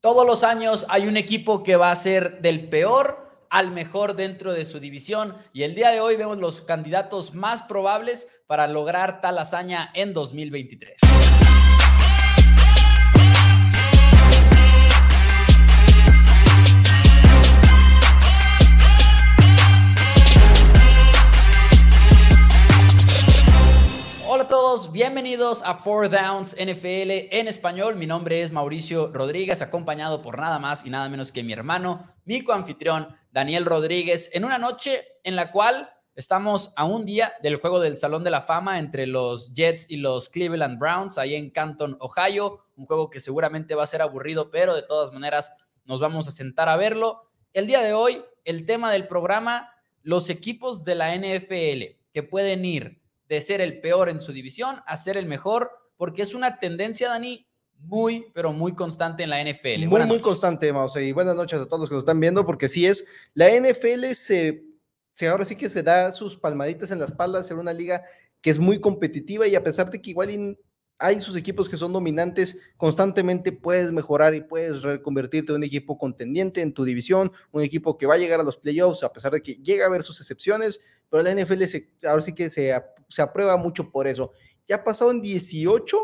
Todos los años hay un equipo que va a ser del peor al mejor dentro de su división y el día de hoy vemos los candidatos más probables para lograr tal hazaña en 2023. Hola a todos, bienvenidos a Four Downs NFL en español. Mi nombre es Mauricio Rodríguez, acompañado por nada más y nada menos que mi hermano, mi coanfitrión Daniel Rodríguez, en una noche en la cual estamos a un día del juego del Salón de la Fama entre los Jets y los Cleveland Browns, ahí en Canton, Ohio. Un juego que seguramente va a ser aburrido, pero de todas maneras nos vamos a sentar a verlo. El día de hoy, el tema del programa, los equipos de la NFL que pueden ir de ser el peor en su división a ser el mejor, porque es una tendencia, Dani, muy, pero muy constante en la NFL. Muy, muy constante, Mouse. Y buenas noches a todos los que nos están viendo, porque sí es, la NFL se, se, ahora sí que se da sus palmaditas en la espalda, ser una liga que es muy competitiva y a pesar de que igual hay sus equipos que son dominantes, constantemente puedes mejorar y puedes reconvertirte en un equipo contendiente en tu división, un equipo que va a llegar a los playoffs, a pesar de que llega a haber sus excepciones, pero la NFL se, ahora sí que se, se aprueba mucho por eso. Ya ha pasado en 18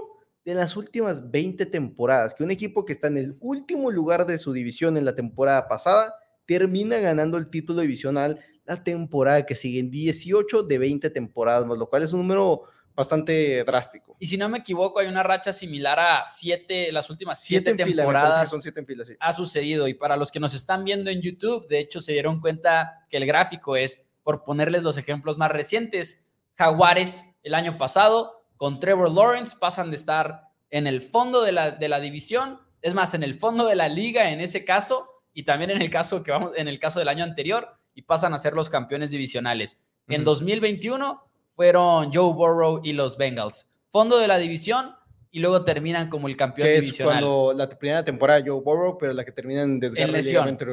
de las últimas 20 temporadas, que un equipo que está en el último lugar de su división en la temporada pasada termina ganando el título divisional la temporada que sigue, en 18 de 20 temporadas, lo cual es un número bastante drástico. Y si no me equivoco, hay una racha similar a siete, las últimas siete, temporadas. son siete en fila, sí. Ha sucedido. Y para los que nos están viendo en YouTube, de hecho, se dieron cuenta que el gráfico es, por ponerles los ejemplos más recientes, Jaguares el año pasado con Trevor Lawrence pasan de estar en el fondo de la, de la división, es más, en el fondo de la liga en ese caso, y también en el caso que vamos, en el caso del año anterior, y pasan a ser los campeones divisionales. En 2021 fueron Joe Burrow y los Bengals. Fondo de la división y luego terminan como el campeón que divisional. Es cuando la primera temporada Joe Burrow, pero la que termina en desgarre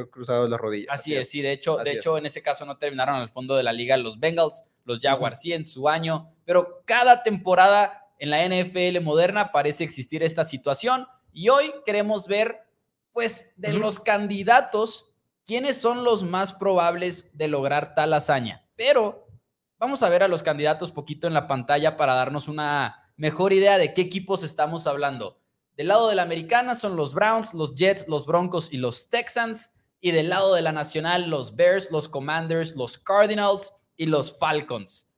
cruzado de la rodilla. Así, es, sí, de hecho, de hecho en ese caso no terminaron al fondo de la liga los Bengals, los Jaguars sí en su año, pero cada temporada en la NFL moderna parece existir esta situación y hoy queremos ver pues de los candidatos quiénes son los más probables de lograr tal hazaña. Pero vamos a ver a los candidatos poquito en la pantalla para darnos una mejor idea de qué equipos estamos hablando. Del lado de la americana son los Browns, los Jets, los Broncos y los Texans. Y del lado de la nacional, los Bears, los Commanders, los Cardinals y los Falcons.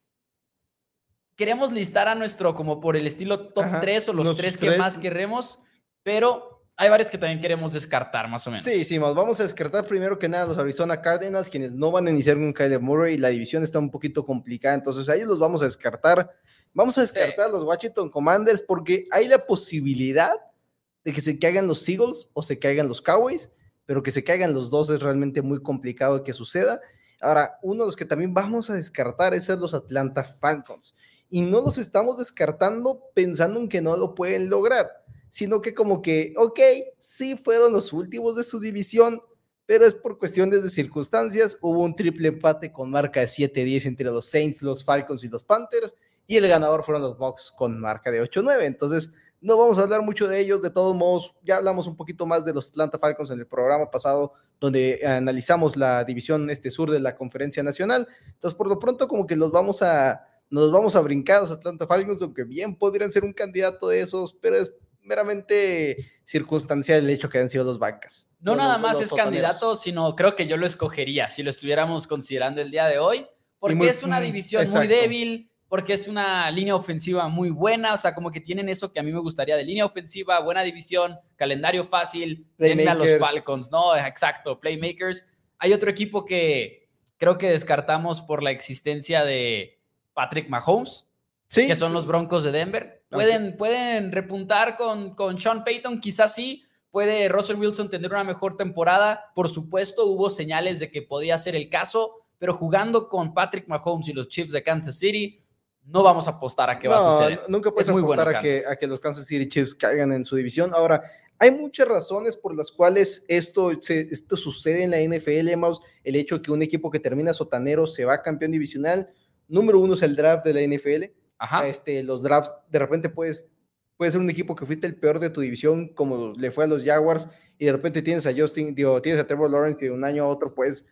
Queremos listar a nuestro como por el estilo top 3 o los, tres que más queremos, pero hay varios que también queremos descartar, más o menos. Sí, sí, vamos a descartar primero que nada los Arizona Cardinals, quienes no van a iniciar con Kyler Murray, la división está un poquito complicada, entonces ahí los vamos a descartar. Vamos a descartar los Washington Commanders porque hay la posibilidad de que se caigan los Eagles o se caigan los Cowboys, pero que se caigan los dos es realmente muy complicado que suceda. Ahora, uno de los que también vamos a descartar es los Atlanta Falcons. Y no los estamos descartando pensando en que no lo pueden lograr sino que como que, ok, sí fueron los últimos de su división, pero es por cuestiones de circunstancias. Hubo un triple empate con marca de 7-10 entre los Saints, los Falcons y los Panthers, y el ganador fueron los Bucks con marca de 8-9. Entonces, no vamos a hablar mucho de ellos. De todos modos, ya hablamos un poquito más de los Atlanta Falcons en el programa pasado, donde analizamos la división este sur de la Conferencia Nacional. Entonces, por lo pronto, como que los vamos a nos vamos a brincar los Atlanta Falcons, aunque bien podrían ser un candidato de esos, pero es meramente circunstancial el hecho que hayan sido dos bancas. No nada más es candidato, sino creo que yo lo escogería si lo estuviéramos considerando el día de hoy, porque es una división muy débil, porque es una línea ofensiva muy buena, o sea, como que tienen eso que a mí me gustaría de línea ofensiva, buena división, calendario fácil, tienen a los Falcons, ¿no? Exacto, playmakers. Hay otro equipo que creo que descartamos por la existencia de Patrick Mahomes, sí, que son los Broncos de Denver. Pueden, pueden repuntar con, con Sean Payton, quizás sí. Puede Russell Wilson tener una mejor temporada. Por supuesto, hubo señales de que podía ser el caso, pero jugando con Patrick Mahomes y los Chiefs de Kansas City, no vamos a apostar a que va a suceder. Nunca puedes apostar a, que, a que los Kansas City Chiefs caigan en su división. Ahora, hay muchas razones por las cuales esto, esto sucede en la NFL, Maus. El hecho de que un equipo que termina sotanero se va campeón divisional. Número uno es el draft de la NFL. Este, los drafts, de repente puedes puede ser un equipo que fuiste el peor de tu división, como le fue a los Jaguars, y de repente tienes a Justin, digo, tienes a Trevor Lawrence que de un año a otro puedes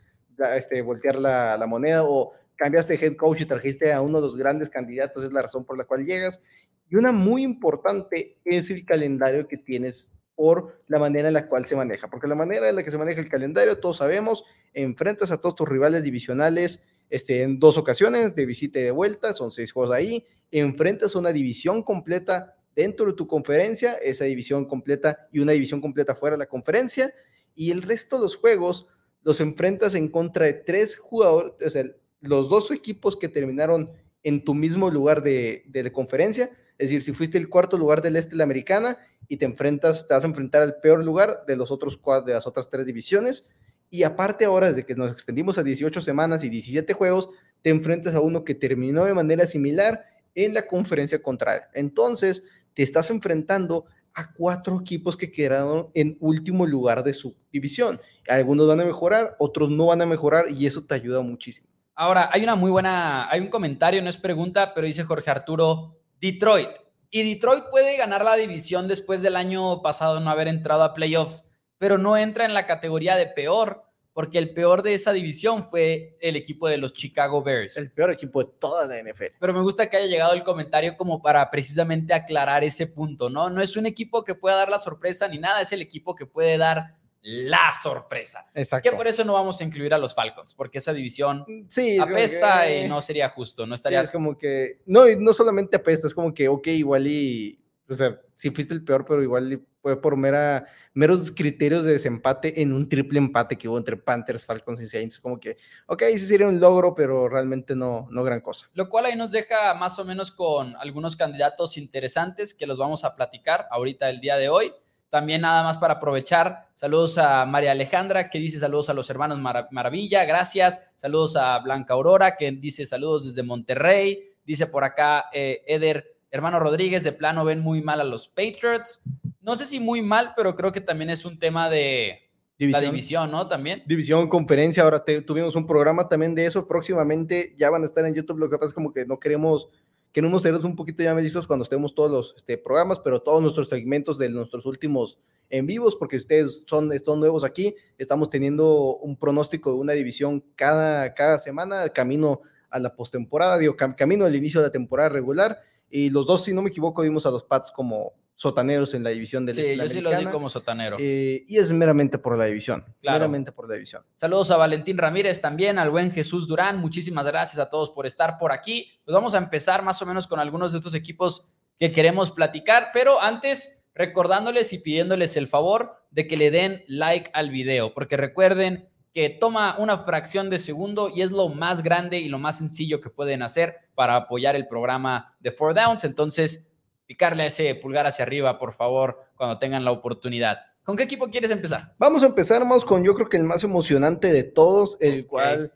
este, voltear la, la moneda, o cambiaste head coach y trajiste a uno de los grandes candidatos, es la razón por la cual llegas. Y una muy importante es el calendario que tienes por la manera en la cual se maneja, porque la manera en la que se maneja el calendario, todos sabemos, enfrentas a todos tus rivales divisionales este, en dos ocasiones, de visita y de vuelta, son seis juegos ahí, enfrentas a una división completa dentro de tu conferencia, esa división completa y una división completa fuera de la conferencia, y el resto de los juegos los enfrentas en contra de tres jugadores, o sea, los dos equipos que terminaron en tu mismo lugar de, de conferencia, es decir, si fuiste el cuarto lugar del este de la americana y te enfrentas, te vas a enfrentar al peor lugar de los otros de las otras tres divisiones. Y aparte ahora, desde que nos extendimos a 18 semanas y 17 juegos, te enfrentas a uno que terminó de manera similar en la conferencia contraria. Entonces, te estás enfrentando a cuatro equipos que quedaron en último lugar de su división. Algunos van a mejorar, otros no van a mejorar y eso te ayuda muchísimo. Ahora, hay una muy buena, hay un comentario, no es pregunta, pero dice Jorge Arturo, Detroit. Y Detroit puede ganar la división después del año pasado no haber entrado a playoffs, pero no entra en la categoría de peor, porque el peor de esa división fue el equipo de los Chicago Bears. El peor equipo de toda la NFL. Pero me gusta que haya llegado el comentario como para precisamente aclarar ese punto, ¿no? No es un equipo que pueda dar la sorpresa ni nada, es el equipo que puede dar la sorpresa. Exacto. Que por eso no vamos a incluir a los Falcons, porque esa división sí, apesta y no sería justo, no estaría... es como que, no, no solamente apesta, es como que, ok, igual y, o sea, sí fuiste el peor, pero igual fue por mera, meros criterios de desempate en un triple empate que hubo entre Panthers, Falcons y Saints, como que, ok, sí sería un logro, pero realmente no, no gran cosa. Lo cual ahí nos deja más o menos con algunos candidatos interesantes que los vamos a platicar ahorita el día de hoy. También nada más para aprovechar, saludos a María Alejandra que dice saludos a los hermanos Maravilla, gracias. Saludos a Blanca Aurora que dice saludos desde Monterrey. Dice por acá eh, Eder, hermano Rodríguez, de plano ven muy mal a los Patriots. No sé si muy mal, pero creo que también es un tema de división. la división, ¿no? También. División, conferencia, ahora tuvimos un programa también de eso. Próximamente ya van a estar en YouTube. Lo que pasa es como que no queremos Queremos serles un poquito ya listos cuando estemos todos los este, programas, pero todos nuestros segmentos de nuestros últimos en vivos, porque ustedes son, son nuevos aquí, estamos teniendo un pronóstico de una división cada, cada semana, camino a la postemporada, digo, camino al inicio de la temporada regular, y los dos, si no me equivoco, vimos a los Pats como sotaneros en la división del Sí, este yo sí lo di como sotanero. Eh, y es meramente por la división. Meramente por la división. Saludos a Valentín Ramírez también, al buen Jesús Durán. Muchísimas gracias a todos por estar por aquí. Pues vamos a empezar más o menos con algunos de estos equipos que queremos platicar, pero antes recordándoles y pidiéndoles el favor de que le den like al video, porque recuerden que toma una fracción de segundo y es lo más grande y lo más sencillo que pueden hacer para apoyar el programa de Four Downs. Entonces, picarle ese pulgar hacia arriba, por favor, cuando tengan la oportunidad. ¿Con qué equipo quieres empezar? Vamos a empezar, más con yo creo que el más emocionante de todos, el cual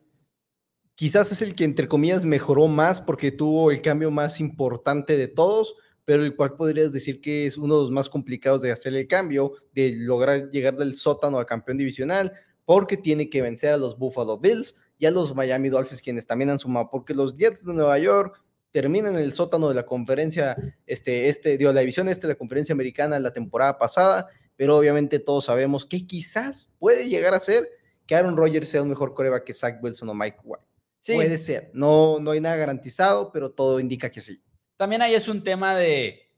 quizás es el que entre comillas mejoró más porque tuvo el cambio más importante de todos, pero el cual podrías decir que es uno de los más complicados de hacer el cambio, de lograr llegar del sótano al campeón divisional, porque tiene que vencer a los Buffalo Bills y a los Miami Dolphins, quienes también han sumado, porque los Jets de Nueva York termina en el sótano de la conferencia, este, este, dio la división este de la conferencia americana la temporada pasada, pero obviamente todos sabemos que quizás puede llegar a ser que Aaron Rodgers sea un mejor coreba que Zach Wilson o Mike White. Puede ser, no, no hay nada garantizado, pero todo indica que sí. También ahí es un tema de,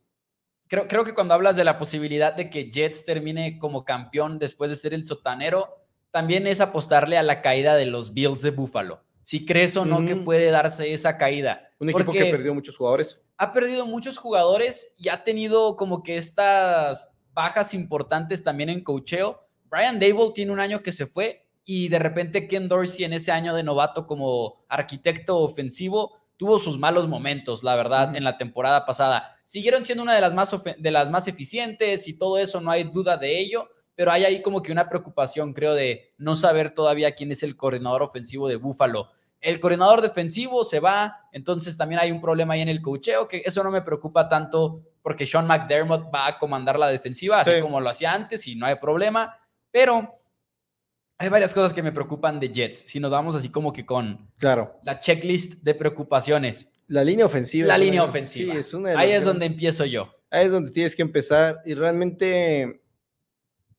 creo, creo que cuando hablas de la posibilidad de que Jets termine como campeón después de ser el sotanero, también es apostarle a la caída de los Bills de Buffalo si crees o no que puede darse esa caída. Un equipo que ha perdido muchos jugadores. Ha perdido muchos jugadores y ha tenido como que estas bajas importantes también en cocheo. Brian Dable tiene un año que se fue y de repente Ken Dorsey en ese año de novato como arquitecto ofensivo tuvo sus malos momentos, la verdad, en la temporada pasada. Siguieron siendo una de las, más de las más eficientes y todo eso, no hay duda de ello, pero hay ahí como que una preocupación, creo, de no saber todavía quién es el coordinador ofensivo de Buffalo. El coordinador defensivo se va, entonces también hay un problema ahí en el cocheo, que eso no me preocupa tanto porque Sean McDermott va a comandar la defensiva, así como lo hacía antes y no hay problema, pero hay varias cosas que me preocupan de Jets, si nos vamos así como que con claro. la checklist de preocupaciones. La línea ofensiva. La línea ofensiva. Ahí es donde empiezo yo. Ahí es donde tienes que empezar y realmente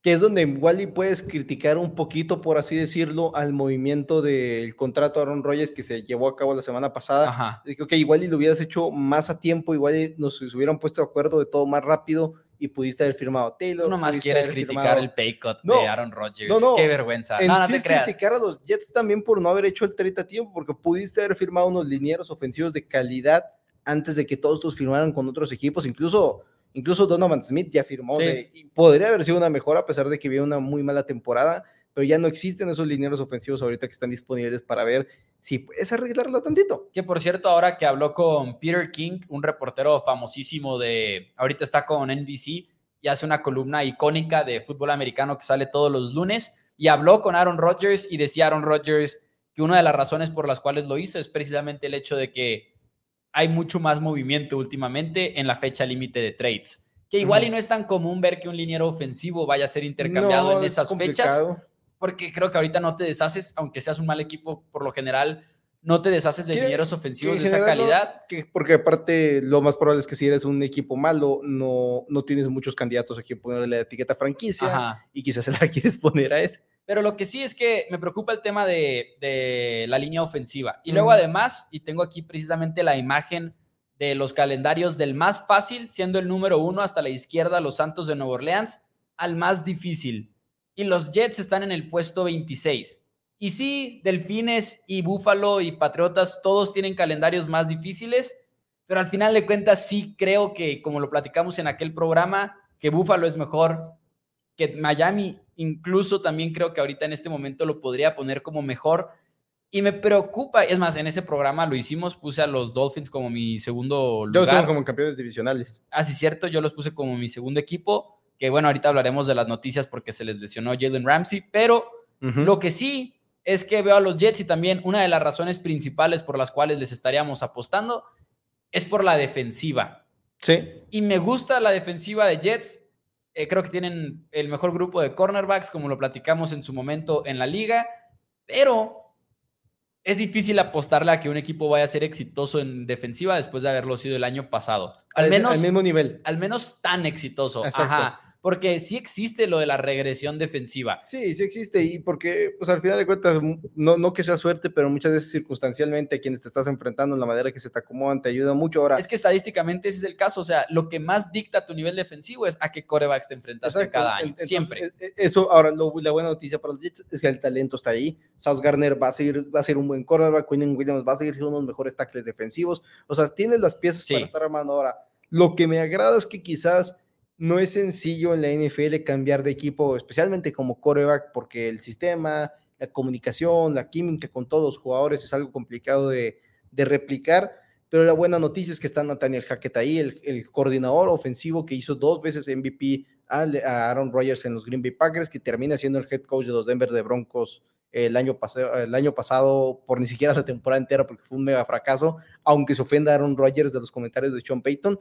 que es donde igual y puedes criticar un poquito, por así decirlo, al movimiento del contrato de Aaron Rodgers que se llevó a cabo la semana pasada. Ajá. que igual y lo hubieras hecho más a tiempo, igual y nos hubieran puesto de acuerdo de todo más rápido y pudiste haber firmado Taylor. Tú nomás quieres criticar el pay cut de Aaron Rodgers. No, no. Qué vergüenza. no, no te creas. criticar a los Jets también por no haber hecho el trade a tiempo, porque pudiste haber firmado unos linieros ofensivos de calidad antes de que todos tus firmaran con otros equipos, incluso Incluso Donovan Smith ya firmó. y podría haber sido una mejora a pesar de que viene una muy mala temporada, pero ya no existen esos lineros ofensivos ahorita que están disponibles para ver si puedes arreglarla tantito. Que por cierto, ahora que habló con Peter King, un reportero famosísimo de, ahorita está con NBC y hace una columna icónica de fútbol americano que sale todos los lunes, y habló con Aaron Rodgers y decía Aaron Rodgers que una de las razones por las cuales lo hizo es precisamente el hecho de que hay mucho más movimiento últimamente en la fecha límite de trades. Que igual y no es tan común ver que un liniero ofensivo vaya a ser intercambiado en esas fechas, porque creo que ahorita no te deshaces, aunque seas un mal equipo por lo general, no te deshaces de linieros ofensivos de esa calidad. porque aparte lo más probable es que si eres un equipo malo, no, no tienes muchos candidatos a quien ponerle la etiqueta franquicia y quizás se la quieres poner a ese. Pero lo que sí es que me preocupa el tema de, la línea ofensiva. Y luego además, y tengo aquí precisamente la imagen de los calendarios del más fácil, siendo el número uno hasta la izquierda los Santos de Nueva Orleans, al más difícil. Y los Jets están en el puesto 26. Y sí, Delfines y Búfalo y Patriotas, todos tienen calendarios más difíciles, pero al final de cuentas sí creo que, como lo platicamos en aquel programa, que Búfalo es mejor, que Miami incluso también creo que ahorita en este momento lo podría poner como mejor. Y me preocupa, es más, en ese programa lo hicimos, puse a los Dolphins como mi segundo lugar. Yo los como campeones divisionales. Ah, sí, cierto, yo los puse como mi segundo equipo, que bueno, ahorita hablaremos de las noticias porque se les lesionó Jalen Ramsey, pero lo que sí es que veo a los Jets y también una de las razones principales por las cuales les estaríamos apostando es por la defensiva. Sí. Y me gusta la defensiva de Jets eh, creo que tienen el mejor grupo de cornerbacks, como lo platicamos en su momento en la liga, pero es difícil apostarle a que un equipo vaya a ser exitoso en defensiva después de haberlo sido el año pasado. Al, menos al mismo nivel. Al menos tan exitoso. Ajá porque sí existe lo de la regresión defensiva. Sí, sí existe, y porque, pues al final de cuentas, no, no que sea suerte, pero muchas veces circunstancialmente a quienes te estás enfrentando, en la manera que se te acomodan, te ayuda mucho. Ahora, es que estadísticamente ese es el caso, o sea, lo que más dicta tu nivel defensivo es a qué corebacks te enfrentas cada año, siempre. E, e, eso, ahora, la buena noticia para los Jets es que el talento está ahí. South Garner va a, seguir, va a ser un buen coreback, Quinn Williams va a seguir siendo uno de los mejores tackles defensivos, o sea, tienes las piezas para estar armando ahora. Lo que me agrada es que quizás no es sencillo en la NFL cambiar de equipo, especialmente como coreback, porque el sistema, la comunicación, la química con todos los jugadores es algo complicado de, replicar. Pero la buena noticia es que está Nathaniel Hackett ahí, el, coordinador ofensivo que hizo dos veces MVP a, Aaron Rodgers en los Green Bay Packers, que termina siendo el head coach de los Denver de Broncos el año, pasado, el año pasado por ni siquiera esa temporada entera, porque fue un mega fracaso, aunque se ofenda a Aaron Rodgers de los comentarios de Sean Payton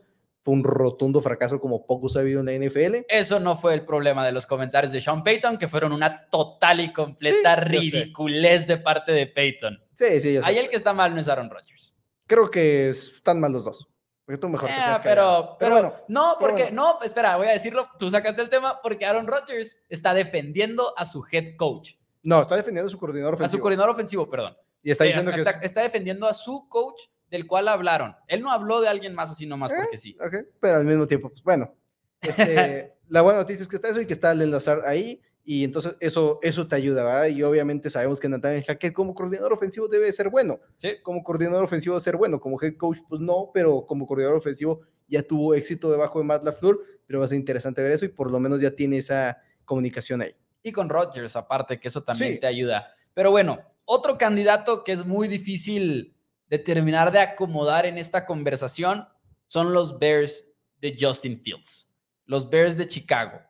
fue un rotundo fracaso como poco sabido en la NFL. Eso no fue el problema de los comentarios de Sean Payton, que fueron una total y completa ridiculez de parte de Payton. Sí, sí, yo Ahí el que está mal no es Aaron Rodgers. Creo que están mal los dos. Porque tú mejor ah, pero, pero, bueno, no, porque, no, espera, voy a decirlo, tú sacaste el tema porque Aaron Rodgers está defendiendo a su head coach. No, está defendiendo a su coordinador ofensivo. A su coordinador ofensivo, perdón. Y está diciendo que... está defendiendo a su coach del cual hablaron. Él no habló de alguien más así nomás porque eh, sí. pero al mismo tiempo, pues bueno. Este, la buena noticia es que está eso y que está el enlazar ahí. Y entonces eso, eso te ayuda, ¿verdad? Y obviamente sabemos que Nathaniel Hackett como coordinador ofensivo debe ser bueno. Sí. Como coordinador ofensivo debe ser bueno. Como head coach, pues no, pero como coordinador ofensivo ya tuvo éxito debajo de Matt LaFleur. Pero va a ser interesante ver eso y por lo menos ya tiene esa comunicación ahí. Y con Rodgers, aparte, que eso también te ayuda. Pero bueno, otro candidato que es muy difícil de terminar de acomodar en esta conversación son los Bears de Justin Fields, los Bears de Chicago.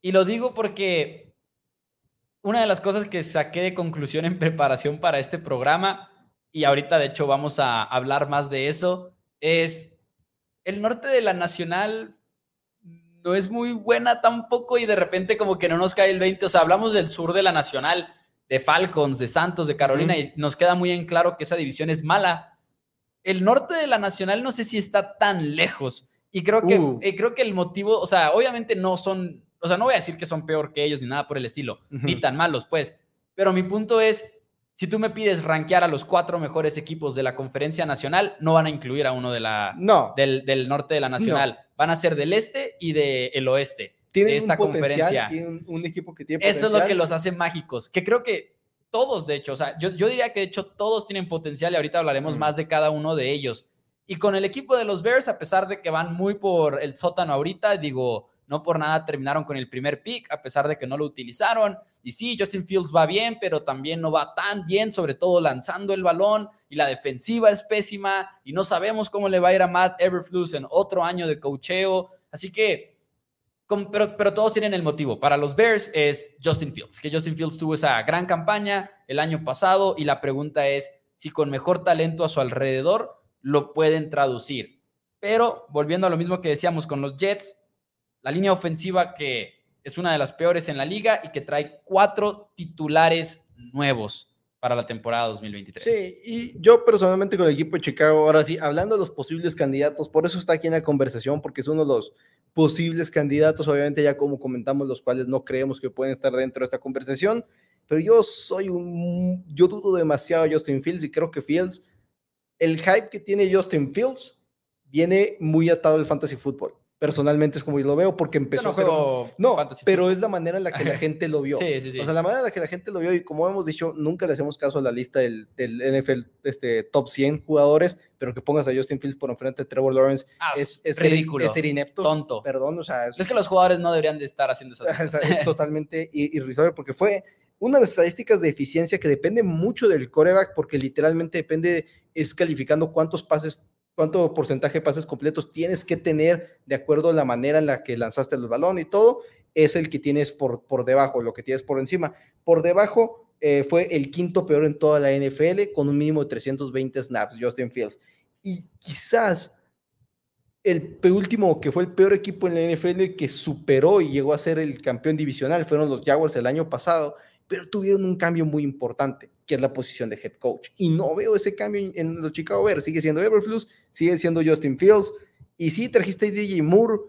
Y lo digo porque una de las cosas que saqué de conclusión en preparación para este programa, y ahorita de hecho vamos a hablar más de eso, es el norte de la Nacional no es muy buena tampoco y de repente como que no nos cae el 20, o sea, hablamos del sur de la Nacional de Falcons, de Santos, de Carolina, y nos queda muy en claro que esa división es mala. El norte de la Nacional no sé si está tan lejos. Y creo que, uh. creo que el motivo, o sea, obviamente no son, o sea, no voy a decir que son peor que ellos ni nada por el estilo, ni tan malos, pues. Pero mi punto es, si tú me pides rankear a los cuatro mejores equipos de la conferencia nacional, no van a incluir a uno de la, no. del, norte de la nacional. Van a ser del este y del oeste. Tienen de esta un conferencia. Tienen un, equipo que tiene Eso es lo que los hace mágicos. Que creo que todos, de hecho, o sea, yo, yo diría que de hecho todos tienen potencial y ahorita hablaremos más de cada uno de ellos. Y con el equipo de los Bears, a pesar de que van muy por el sótano ahorita, digo, no por nada terminaron con el primer pick, a pesar de que no lo utilizaron. Y sí, Justin Fields va bien, pero también no va tan bien, sobre todo lanzando el balón. Y la defensiva es pésima. Y no sabemos cómo le va a ir a Matt Everflus en otro año de cocheo. Así que, pero, pero todos tienen el motivo. Para los Bears es Justin Fields, que Justin Fields tuvo esa gran campaña el año pasado. Y la pregunta es si con mejor talento a su alrededor lo pueden traducir. Pero volviendo a lo mismo que decíamos con los Jets, la línea ofensiva que es una de las peores en la liga y que trae cuatro titulares nuevos para la temporada 2023. Sí, y yo personalmente con el equipo de Chicago, ahora sí, hablando de los posibles candidatos, por eso está aquí en la conversación, porque es uno de los posibles candidatos, obviamente ya como comentamos, los cuales no creemos que pueden estar dentro de esta conversación, pero yo soy un, yo dudo demasiado a Justin Fields y creo que Fields el hype que tiene Justin Fields viene muy atado al fantasy fútbol. Personalmente es como yo lo veo porque empezó no, No, pero es la manera en la que la gente lo vio. sí, sí, sí. O sea, la manera en la que la gente lo vio y como hemos dicho, nunca le hacemos caso a la lista del, NFL este, top 100 jugadores, pero que pongas a Justin Fields por enfrente de Trevor Lawrence ah, es, es, ridículo. es ser inepto. Tonto. Perdón, o sea... Es, que los jugadores no deberían de estar haciendo eso. es totalmente irrisorio porque fue una de las estadísticas de eficiencia que depende mucho del coreback porque literalmente depende, es calificando cuántos pases, cuánto porcentaje de pases completos tienes que tener de acuerdo a la manera en la que lanzaste el balón y todo, es el que tienes por, por debajo, lo que tienes por encima. Por debajo eh, fue el quinto peor en toda la NFL con un mínimo de 320 snaps, Justin Fields. Y quizás el último que fue el peor equipo en la NFL que superó y llegó a ser el campeón divisional fueron los Jaguars el año pasado pero tuvieron un cambio muy importante, que es la posición de head coach. Y no veo ese cambio en los Chicago Bears. Sigue siendo Everflux, sigue siendo Justin Fields. Y sí, trajiste a DJ Moore,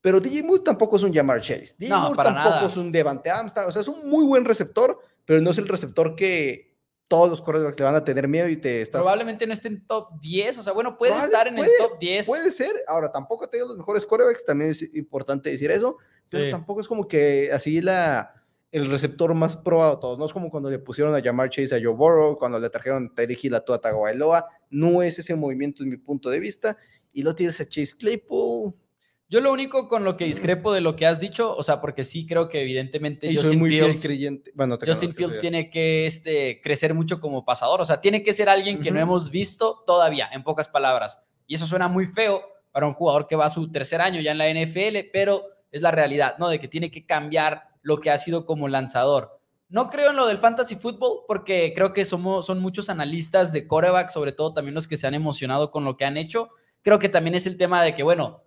pero DJ Moore tampoco es un Jamar Chase. DJ Moore tampoco es un Devante Amsterdam. O sea, es un muy buen receptor, pero no es el receptor que todos los quarterbacks le van a tener miedo y te estás... Probablemente no esté en top 10, o sea, bueno, puede estar en el top 10. Puede ser, ahora tampoco te los mejores quarterbacks, también es importante decir eso, pero tampoco es como que así la el receptor más probado de todos. No es como cuando le pusieron a llamar Chase a Joe Burrow, cuando le trajeron a Tyreek Hill a Tua Tagovailoa. No es ese movimiento en mi punto de vista. Y lo tienes a Chase Claypool. Yo lo único con lo que discrepo de lo que has dicho, o sea, porque sí creo que evidentemente Justin Fields, creyente. Bueno, Justin Fields tiene que este, crecer mucho como pasador, o sea, tiene que ser alguien que no hemos visto todavía, en pocas palabras. Y eso suena muy feo para un jugador que va a su tercer año ya en la NFL, pero es la realidad, ¿no? De que tiene que cambiar lo que ha sido como lanzador. No creo en lo del fantasy football porque creo que somos, son muchos analistas de coreback, sobre todo también los que se han emocionado con lo que han hecho. Creo que también es el tema de que, bueno,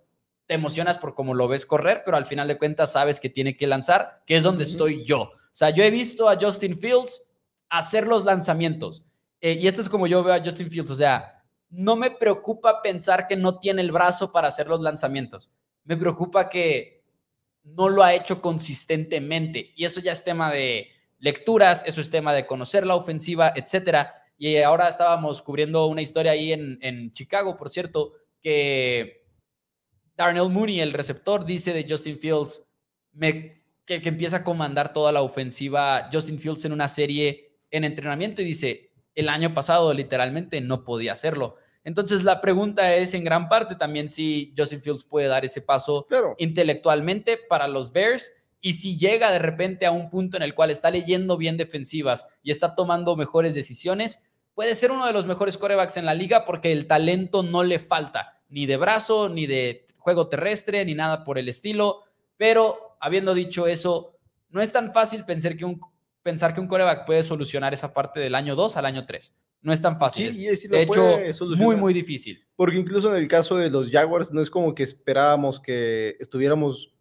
te emocionas por cómo lo ves correr, pero al final de cuentas sabes que tiene que lanzar, que es donde estoy yo. O sea, yo he visto a Justin Fields hacer los lanzamientos. Eh, y esto es como yo veo a Justin Fields. O sea, no me preocupa pensar que no tiene el brazo para hacer los lanzamientos. Me preocupa que no lo ha hecho consistentemente. Y eso ya es tema de lecturas, eso es tema de conocer la ofensiva, etcétera. Y ahora estábamos cubriendo una historia ahí en, Chicago, por cierto, que Darnell Mooney, el receptor, dice de Justin Fields que, que empieza a comandar toda la ofensiva Justin Fields en una serie en entrenamiento y dice, el año pasado literalmente no podía hacerlo. Entonces la pregunta es en gran parte también si Justin Fields puede dar ese paso intelectualmente para los Bears y si llega de repente a un punto en el cual está leyendo bien defensivas y está tomando mejores decisiones, puede ser uno de los mejores corebacks en la liga porque el talento no le falta, ni de brazo, ni de juego terrestre, ni nada por el estilo. Pero habiendo dicho eso, no es tan fácil pensar que un, pensar que un coreback puede solucionar esa parte del año 2 al año 3 no es tan fácil. Sí, de hecho, muy, muy difícil. Porque incluso en el caso de los Jaguars, no es como que esperábamos que estuviéramos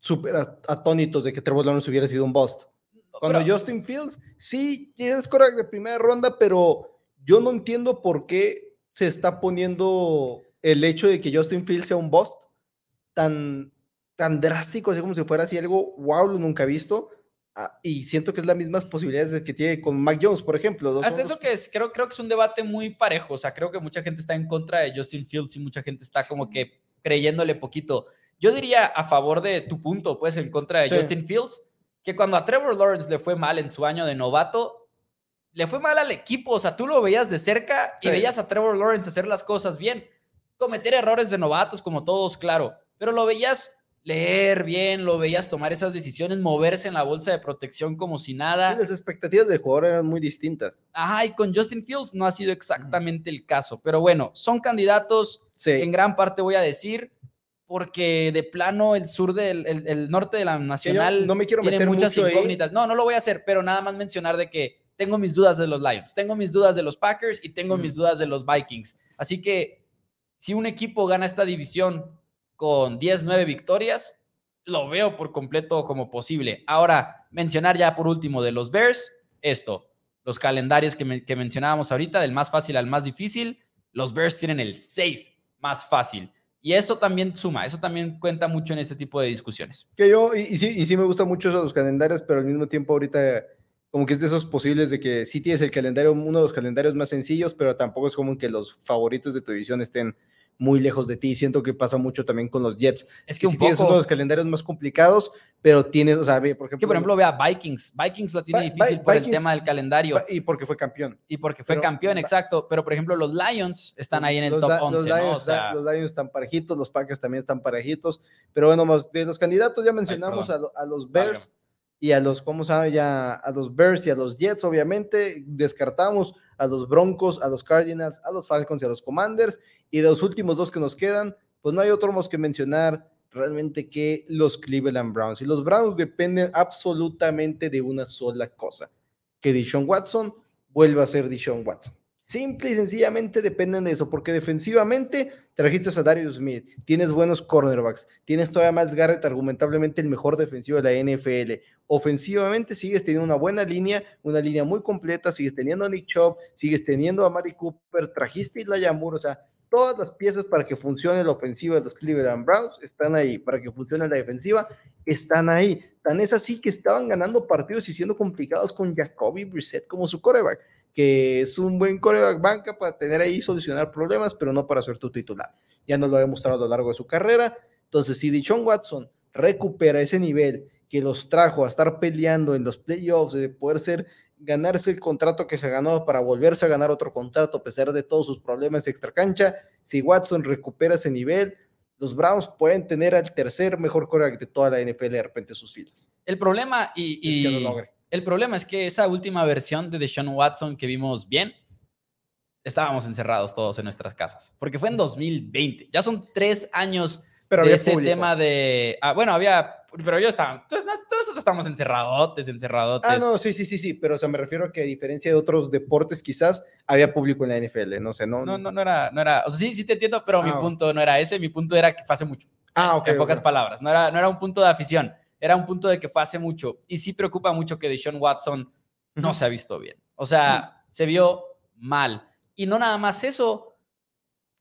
súper atónitos de que Trevor Lawrence hubiera sido un bust. Cuando Justin Fields, sí, es correcto de primera ronda, pero yo no entiendo por qué se está poniendo el hecho de que Justin Fields sea un bust tan, tan drástico, así como si fuera así algo, wow, lo nunca he visto. Ah, y siento que es las mismas posibilidades que tiene con Mac Jones, por ejemplo. Hasta eso que es, creo, creo que es un debate muy parejo. O sea, creo que mucha gente está en contra de Justin Fields y mucha gente está como que creyéndole poquito. Yo diría a favor de tu punto, pues en contra de Justin Fields, que cuando a Trevor Lawrence le fue mal en su año de novato, le fue mal al equipo. O sea, tú lo veías de cerca y veías a Trevor Lawrence hacer las cosas bien. Cometer errores de novatos, como todos, claro. Pero lo veías leer bien, lo veías tomar esas decisiones, moverse en la bolsa de protección como si nada. las expectativas del jugador eran muy distintas. Ajá, y con Justin Fields no ha sido exactamente el caso. Pero bueno, son candidatos, en gran parte voy a decir, porque de plano el sur del el, norte de la nacional no me quiero tiene muchas incógnitas. No, no lo voy a hacer, pero nada más mencionar de que tengo mis dudas de los Lions, tengo mis dudas de los Packers y tengo mis dudas de los Vikings. Así que si un equipo gana esta división con 10, 9 victorias, lo veo por completo como posible. Ahora, mencionar ya por último de los Bears, esto, los calendarios que, mencionábamos ahorita, del más fácil al más difícil, los Bears tienen el 6 más fácil. Y eso también suma, eso también cuenta mucho en este tipo de discusiones. Que yo, y, sí, y sí me gustan mucho esos calendarios, pero al mismo tiempo ahorita como que es de esos posibles de que sí tienes el calendario, uno de los calendarios más sencillos, pero tampoco es como que los favoritos de tu división estén muy lejos de ti. Siento que pasa mucho también con los Jets. Es que un tienes uno de los calendarios más complicados, pero tienes, o sea, por ejemplo. Que por ejemplo vea Vikings. Vikings la tiene difícil por el tema del calendario. Y porque fue campeón. Y porque fue campeón, exacto. Pero por ejemplo, los Lions están ahí en el top 11. Los, Lions, los Lions están parejitos, los Packers también están parejitos. Pero bueno, de los candidatos ya mencionamos a, los Bears. Y a los, ¿cómo sabe? Ya a los Bears y a los Jets, obviamente, descartamos a los Broncos, a los Cardinals, a los Falcons y a los Commanders. Y de los últimos dos que nos quedan, pues no hay otro más que mencionar realmente que los Cleveland Browns. Y los Browns dependen absolutamente de una sola cosa, que Dishon Watson vuelva a ser Dishon Watson. Simple y sencillamente dependen de eso, porque defensivamente trajiste a Darius Smith, tienes buenos cornerbacks, tienes todavía más Garrett, argumentablemente el mejor defensivo de la NFL. Ofensivamente sigues teniendo una buena línea, una línea muy completa, sigues teniendo a Nick Chubb, sigues teniendo a Mari Cooper, trajiste a Isla o sea, todas las piezas para que funcione la ofensiva de los Cleveland Browns están ahí, para que funcione la defensiva están ahí. Tan es así que estaban ganando partidos y siendo complicados con Jacoby Brissett como su coreback que es un buen coreback banca para tener ahí solucionar problemas, pero no para ser tu titular. Ya nos lo ha demostrado a lo largo de su carrera. Entonces, si Dichon Watson recupera ese nivel que los trajo a estar peleando en los playoffs, de poder ser, ganarse el contrato que se ganó para volverse a ganar otro contrato a pesar de todos sus problemas extra cancha, si Watson recupera ese nivel, los Browns pueden tener al tercer mejor coreback de toda la NFL de repente sus filas. El problema y, es que lo logre el problema es que esa última versión de Deshaun Watson que vimos bien, estábamos encerrados todos en nuestras casas, porque fue en 2020. Ya son tres años de ese tema de... Ah, bueno, había... Pero yo estaba... Entonces, nosotros estamos encerradotes, encerradotes. Ah, no, sí, sí, sí, sí, pero o sea, me refiero a que a diferencia de otros deportes, quizás había público en la NFL, no sé, no... No, no, no era, no era... O sea, sí, sí te entiendo, pero mi ah, punto no era ese, mi punto era que fue hace mucho. Ah, ok. En pocas palabras, no era, no era un punto de afición era un punto de que fue hace mucho. Y sí preocupa mucho que Deshaun Watson no se ha visto bien. O sea, se vio mal. Y no nada más eso.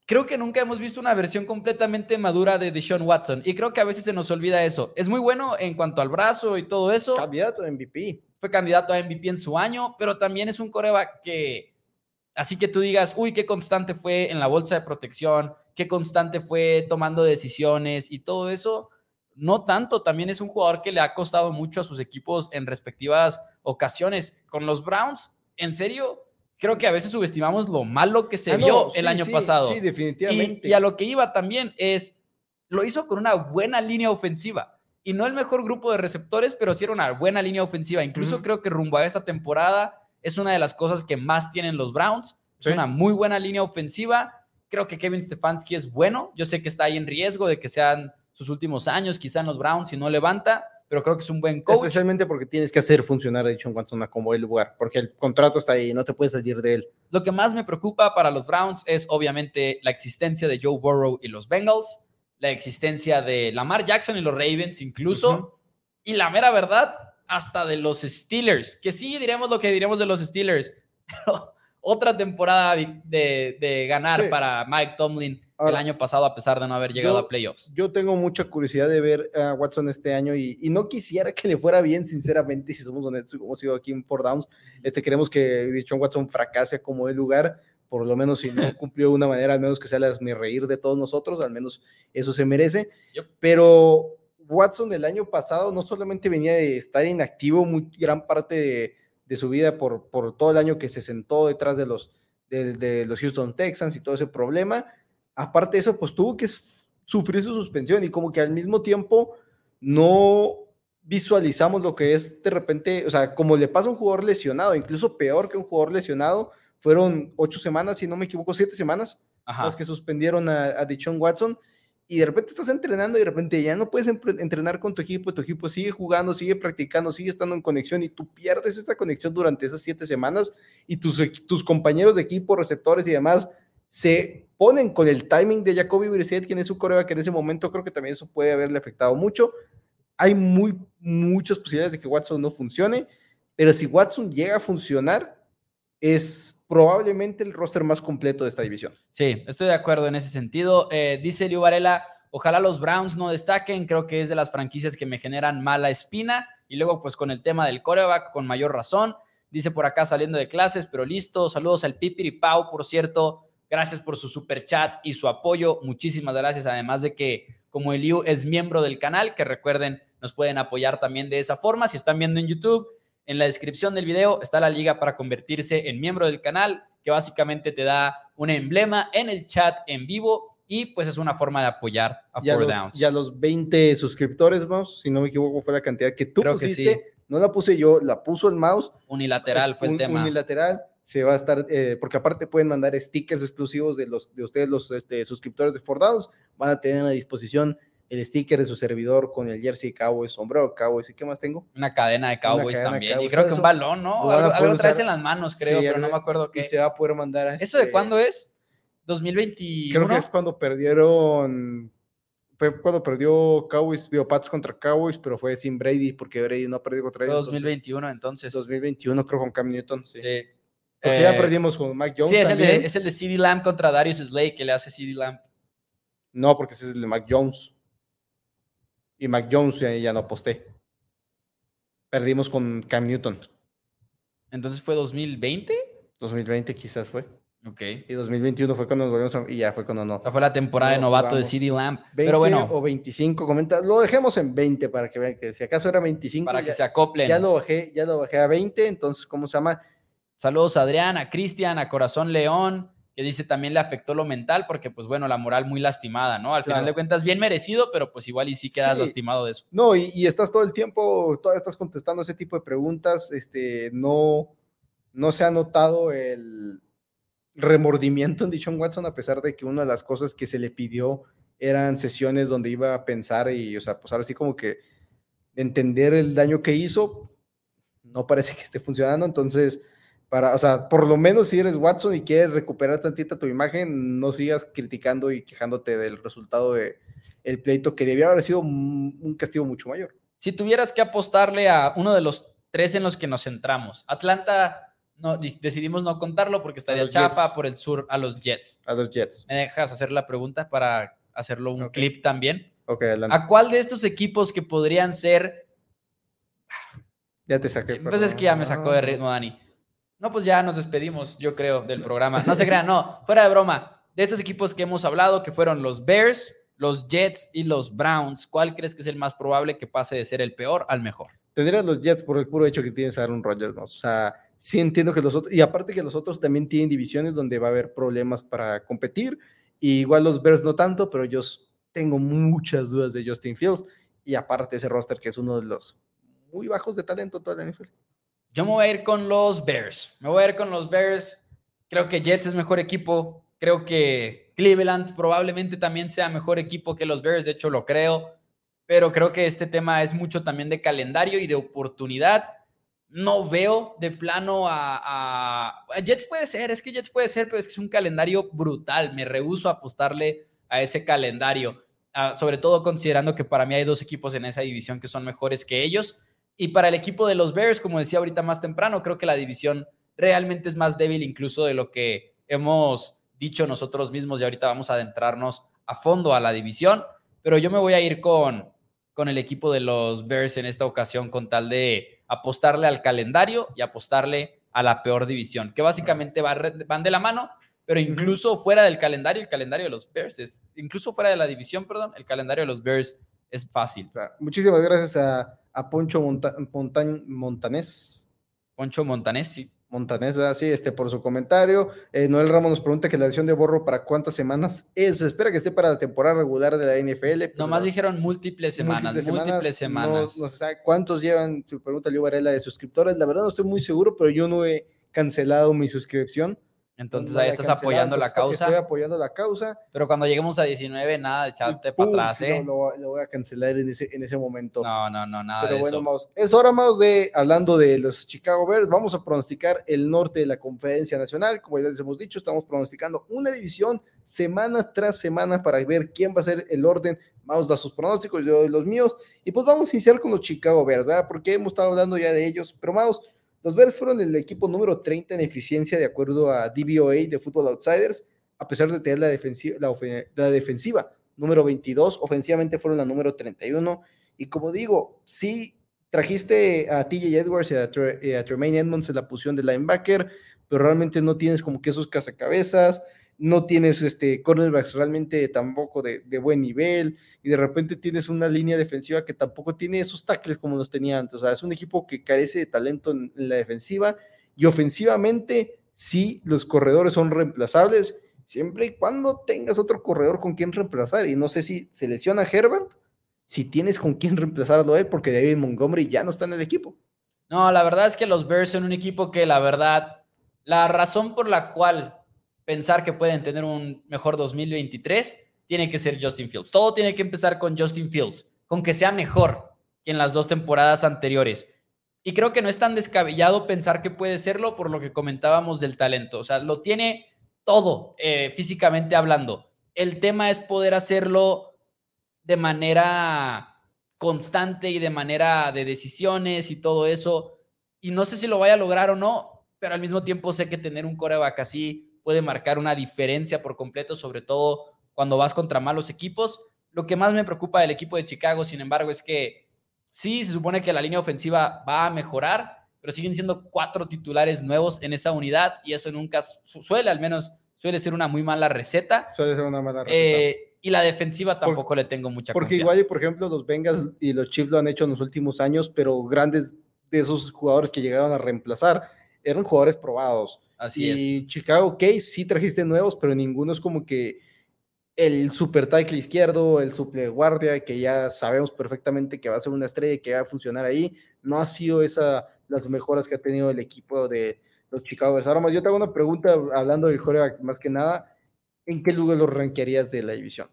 Creo que nunca hemos visto una versión completamente madura de Deshaun Watson. Y creo que a veces se nos olvida eso. Es muy bueno en cuanto al brazo y todo eso. Candidato a MVP. Fue candidato a MVP en su año, pero también es un coreback que. Así que tú digas, uy, qué constante fue en la bolsa de protección, qué constante fue tomando decisiones y todo eso no tanto, también es un jugador que le ha costado mucho a sus equipos en respectivas ocasiones. Con los Browns, en serio, creo que a veces subestimamos lo malo que se ah, vio el año pasado. Sí, definitivamente. Y, a lo que iba también es, lo hizo con una buena línea ofensiva. Y no el mejor grupo de receptores, pero sí era una buena línea ofensiva. Incluso creo que rumbo a esta temporada es una de las cosas que más tienen los Browns. Es una muy buena línea ofensiva. Creo que Kevin Stefanski es bueno. Yo sé que está ahí en riesgo de que sean sus últimos años, quizá en los Browns, si no levanta, pero creo que es un buen coach. Especialmente porque tienes que hacer funcionar a Dichon Watson como el lugar, porque el contrato está ahí, no te puedes salir de él. Lo que más me preocupa para los Browns es obviamente la existencia de Joe Burrow y los Bengals, la existencia de Lamar Jackson y los Ravens incluso, y la mera verdad, hasta de los Steelers, que sí diremos lo que diremos de los Steelers, otra temporada de, ganar para Mike Tomlin el año pasado a pesar de no haber llegado a playoffs. Yo tengo mucha curiosidad de ver a Watson este año y, no quisiera que le fuera bien, sinceramente, si somos honestos, como sido aquí en Four Downs. Este, queremos que Dichon Watson fracase como el lugar, por lo menos si no cumplió de una manera, al menos que sea mi reír de todos nosotros, al menos eso se merece. Pero Watson del año pasado no solamente venía de estar inactivo muy gran parte de, su vida por, por todo el año que se sentó detrás de los, de, los Houston Texans y todo ese problema, aparte de eso, pues tuvo que sufrir su suspensión y como que al mismo tiempo no visualizamos lo que es de repente, o sea, como le pasa a un jugador lesionado, incluso peor que un jugador lesionado, fueron ocho semanas, si no me equivoco, siete semanas las que suspendieron a, a Dichon Watson y de repente estás entrenando y de repente ya no puedes entrenar con tu equipo, tu equipo sigue jugando, sigue practicando, sigue estando en conexión y tú pierdes esta conexión durante esas siete semanas y tus, tus compañeros de equipo, receptores y demás se ponen con el timing de Jacoby Brissett, quien es su coreback en ese momento creo que también eso puede haberle afectado mucho. Hay muy, muchas posibilidades de que Watson no funcione, pero si Watson llega a funcionar, es probablemente el roster más completo de esta división. Sí, estoy de acuerdo en ese sentido. Eh, dice Liu Varela, ojalá los Browns no destaquen, creo que es de las franquicias que me generan mala espina. Y luego, pues con el tema del coreback, con mayor razón. Dice por acá saliendo de clases, pero listo. Saludos al Pipiri Pau, por cierto. Gracias por su super chat y su apoyo. Muchísimas gracias. Además de que, como Eliu es miembro del canal, que recuerden, nos pueden apoyar también de esa forma. Si están viendo en YouTube, en la descripción del video está la liga para convertirse en miembro del canal, que básicamente te da un emblema en el chat en vivo y pues es una forma de apoyar a ya Four Downs. Ya los 20 suscriptores, vamos, si no me equivoco, fue la cantidad que tú pusiste. No la puse yo, la puso el mouse. Unilateral fue el tema. Unilateral se va a estar, eh, porque aparte pueden mandar stickers exclusivos de los de ustedes, los este, suscriptores de Four Downs, van a tener a disposición el sticker de su servidor con el jersey Cowboys, sombrero Cowboys, ¿y qué más tengo? Una cadena de Cowboys también, y creo que un balón, ¿no? Algo, traes en las manos, creo, pero no me acuerdo qué. Y se va a poder mandar a ¿Eso de este cuándo es? ¿2021? Creo que es cuando perdieron, fue cuando perdió Cowboys, Biopats contra Cowboys, pero fue sin Brady, porque Brady no ha perdido contra ellos. 2021 entonces. 2021 creo con Cam Newton, sí. Porque ya eh, perdimos con Mac Jones Sí, es, El de, es el de CD Lamb contra Darius Slay que le hace CD Lamb. No, porque ese es el de Mac Jones y Mac Jones ya, no aposté. Perdimos con Cam Newton. Entonces fue 2020? 2020 quizás fue. Ok. Y 2021 fue cuando nos volvimos y ya fue cuando no. O fue la temporada de novato de CD Lamp. Pero bueno. O 25, comenta. Lo dejemos en 20 para que vean que si acaso era 25. Para que se acoplen. Ya lo bajé, ya lo bajé a 20. Entonces, ¿cómo se llama? Saludos a Adrián, a Cristian, a Corazón León, que dice también le afectó lo mental porque pues bueno, la moral muy lastimada, ¿no? Al final de cuentas bien merecido, pero pues igual y sí quedas lastimado de eso. No, y, estás todo el tiempo, todavía estás contestando ese tipo de preguntas, este, no, no se ha notado el remordimiento en Dishon Watson a pesar de que una de las cosas que se le pidió eran sesiones donde iba a pensar y, o sea, pues ahora sí como que entender el daño que hizo, no parece que esté funcionando, entonces para, o sea, por lo menos si eres Watson y quieres recuperar tantita tu imagen, no sigas criticando y quejándote del resultado de el pleito que debía haber sido un castigo mucho mayor. Si tuvieras que apostarle a uno de los tres en los que nos centramos, Atlanta no, decidimos no contarlo porque estaría el chafa por el sur a los Jets. A los Jets. ¿Me dejas hacer la pregunta para hacerlo un clip también? Ok, adelante. ¿A cuál de estos equipos que podrían ser... Ya te saqué. Pues es que ya me sacó de ritmo, Dani. No, pues ya nos despedimos, yo creo, del programa. No se crean, no, fuera de broma. De estos equipos que hemos hablado, que fueron los Bears, los Jets y los Browns, ¿cuál crees que es el más probable que pase de ser el peor al mejor? Tendrías los Jets por el puro hecho que tienes a Aaron Rodgers, ¿no? O sea, sí entiendo que los otros, y aparte que los otros también tienen divisiones donde va a haber problemas para competir, y igual los Bears no tanto, pero yo tengo muchas dudas de Justin Fields, y aparte ese roster que es uno de los muy bajos de talento toda la NFL. Yo me voy a ir con los Bears. Me voy a ir con los Bears. Creo que Jets es mejor equipo. Creo que Cleveland probablemente también sea mejor equipo que los Bears. De hecho, lo creo. Pero creo que este tema es mucho también de calendario y de oportunidad. No veo de plano a, Jets puede ser, es que Jets puede ser, pero es que es un calendario brutal. Me rehuso a apostarle a ese calendario. Ah, sobre todo considerando que para mí hay dos equipos en esa división que son mejores que ellos. Y para el equipo de los Bears, como decía ahorita más temprano, creo que la división realmente es más débil incluso de lo que hemos dicho nosotros mismos y ahorita vamos a adentrarnos a fondo a la división, pero yo me voy a ir con, con el equipo de los Bears en esta ocasión con tal de apostarle al calendario y apostarle a la peor división, que básicamente van de la mano, pero incluso fuera del calendario, el calendario de los Bears es, incluso fuera de la división, perdón, el calendario de los Bears es fácil. Muchísimas gracias a, a Poncho Montanés. Poncho Montanés, sí. Montanés, sí, este, por su comentario. Eh, Noel Ramos nos pregunta que la edición de Borro para cuántas semanas es. espera que esté para la temporada regular de la NFL. Nomás dijeron múltiples semanas, múltiples semanas. No, sé cuántos llevan, se pregunta Leo Varela, de suscriptores. La verdad no estoy muy seguro, pero yo no he cancelado mi suscripción. Entonces ahí estás apoyando la causa. Estoy apoyando la causa. Pero cuando lleguemos a 19, nada de echarte para atrás, ¿eh? lo, voy a cancelar en ese, en ese momento. No, no, no, nada Pero bueno, eso. es hora más de, hablando de los Chicago Bears, vamos a pronosticar el norte de la conferencia nacional. Como ya les hemos dicho, estamos pronosticando una división semana tras semana para ver quién va a ser el orden. Vamos a sus pronósticos, yo doy los míos. Y pues vamos a iniciar con los Chicago Bears, ¿verdad? Porque hemos estado hablando ya de ellos. Pero vamos los Bears fueron el equipo número 30 en eficiencia de acuerdo a DVOA de Football Outsiders, a pesar de tener la defensiva, número 22, ofensivamente fueron la número 31. Y como digo, sí trajiste a TJ Edwards y a, Tremaine Edmonds en la posición de linebacker, pero realmente no tienes como que esos cazacabezas no tienes este cornerbacks realmente tampoco de, buen nivel y de repente tienes una línea defensiva que tampoco tiene esos tackles como los tenía antes. O sea, es un equipo que carece de talento en, la defensiva y ofensivamente sí los corredores son reemplazables siempre y cuando tengas otro corredor con quien reemplazar. Y no sé si se lesiona Herbert, si tienes con quién reemplazarlo a él, porque David Montgomery ya no está en el equipo. No, la verdad es que los Bears son un equipo que la verdad, la razón por la cual pensar que pueden tener un mejor 2023, tiene que ser Justin Fields. Todo tiene que empezar con Justin Fields, con que sea mejor que en las dos temporadas anteriores. Y creo que no es tan descabellado pensar que puede serlo por lo que comentábamos del talento. O sea, lo tiene todo eh, físicamente hablando. El tema es poder hacerlo de manera constante y de manera de decisiones y todo eso. Y no sé si lo vaya a lograr o no, pero al mismo tiempo sé que tener un coreback así puede marcar una diferencia por completo, sobre todo cuando vas contra malos equipos. Lo que más me preocupa del equipo de Chicago, sin embargo, es que sí, se supone que la línea ofensiva va a mejorar, pero siguen siendo cuatro titulares nuevos en esa unidad y eso nunca suele, al menos, suele ser una muy mala receta. Suele ser una mala receta. Eh, y la defensiva tampoco le tengo mucha porque confianza. igual, por ejemplo, los Bengals y los Chiefs lo han hecho en los últimos años, pero grandes de esos jugadores que llegaron a reemplazar eran jugadores probados. Así y Chicago Case sí trajiste nuevos, pero ninguno es como que el super tackle izquierdo, el super guardia, que ya sabemos perfectamente que va a ser una estrella y que va a funcionar ahí. No ha sido esa las mejoras que ha tenido el equipo de los Chicago Bears. Ahora más, yo te hago una pregunta hablando del coreback más que nada. ¿En qué lugar lo rankearías de la división?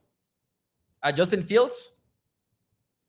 ¿A Justin Fields?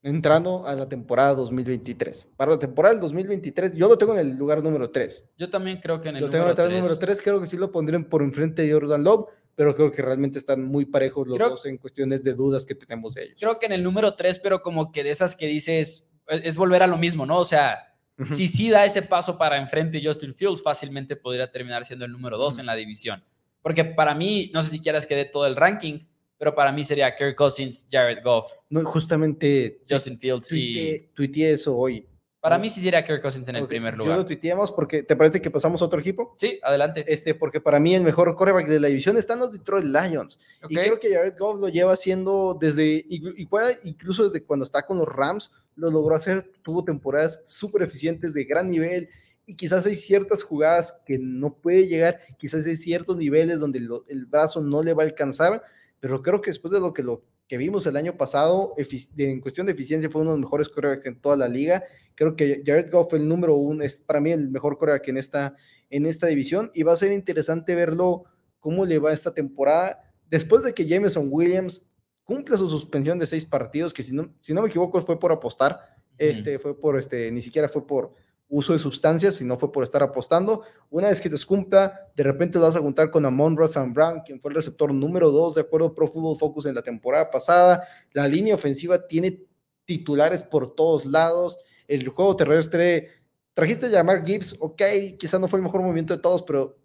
Entrando a la temporada 2023. Para la temporada del 2023, yo lo tengo en el lugar número 3. Yo también creo que en el lo tengo en el número 3, creo que sí lo pondrían por enfrente de Jordan Love, pero creo que realmente están muy parejos los dos en cuestiones de dudas que tenemos de ellos. Creo que en el número 3, pero como que de esas que dices, es volver a lo mismo, ¿no? O sea, si sí da ese paso para enfrente Justin Fields, fácilmente podría terminar siendo el número 2 en la división. Porque para mí, no sé si quieras que dé todo el ranking, pero para mí sería Kirk Cousins, Jared Goff. No, justamente. Justin Fields tuiteé, y. Tuiteé eso hoy. Para mí sí sería Kirk Cousins en el primer lugar. Yo lo tuiteamos porque. ¿Te parece que pasamos a otro equipo? Sí, adelante. Este, porque para mí el mejor coreback de la división están los Detroit Lions. Y creo que Jared Goff lo lleva haciendo desde. Incluso desde cuando está con los Rams, lo logró hacer. Tuvo temporadas súper eficientes de gran nivel y quizás hay ciertas jugadas que no puede llegar, quizás hay ciertos niveles donde el brazo no le va a alcanzar, pero creo que después de lo que, lo que vimos el año pasado, en cuestión de eficiencia fue uno de los mejores corebacks en toda la liga. Creo que Jared Goff, el número uno, es para mí el mejor coreback en esta, en esta división y va a ser interesante verlo cómo le va esta temporada. Después de que Jameson Williams cumple su suspensión de seis partidos, que si no, si no me equivoco fue por apostar, este, fue por, este, ni siquiera fue por, uso de sustancias, si no fue por estar apostando. Una vez que te escumpla, de repente lo vas a juntar con Amon Russell Brown, quien fue el receptor número 2 de acuerdo Pro Football Focus en la temporada pasada. La línea ofensiva tiene titulares por todos lados. El juego terrestre, trajiste a llamar Gibbs, ok, quizás no fue el mejor movimiento de todos, pero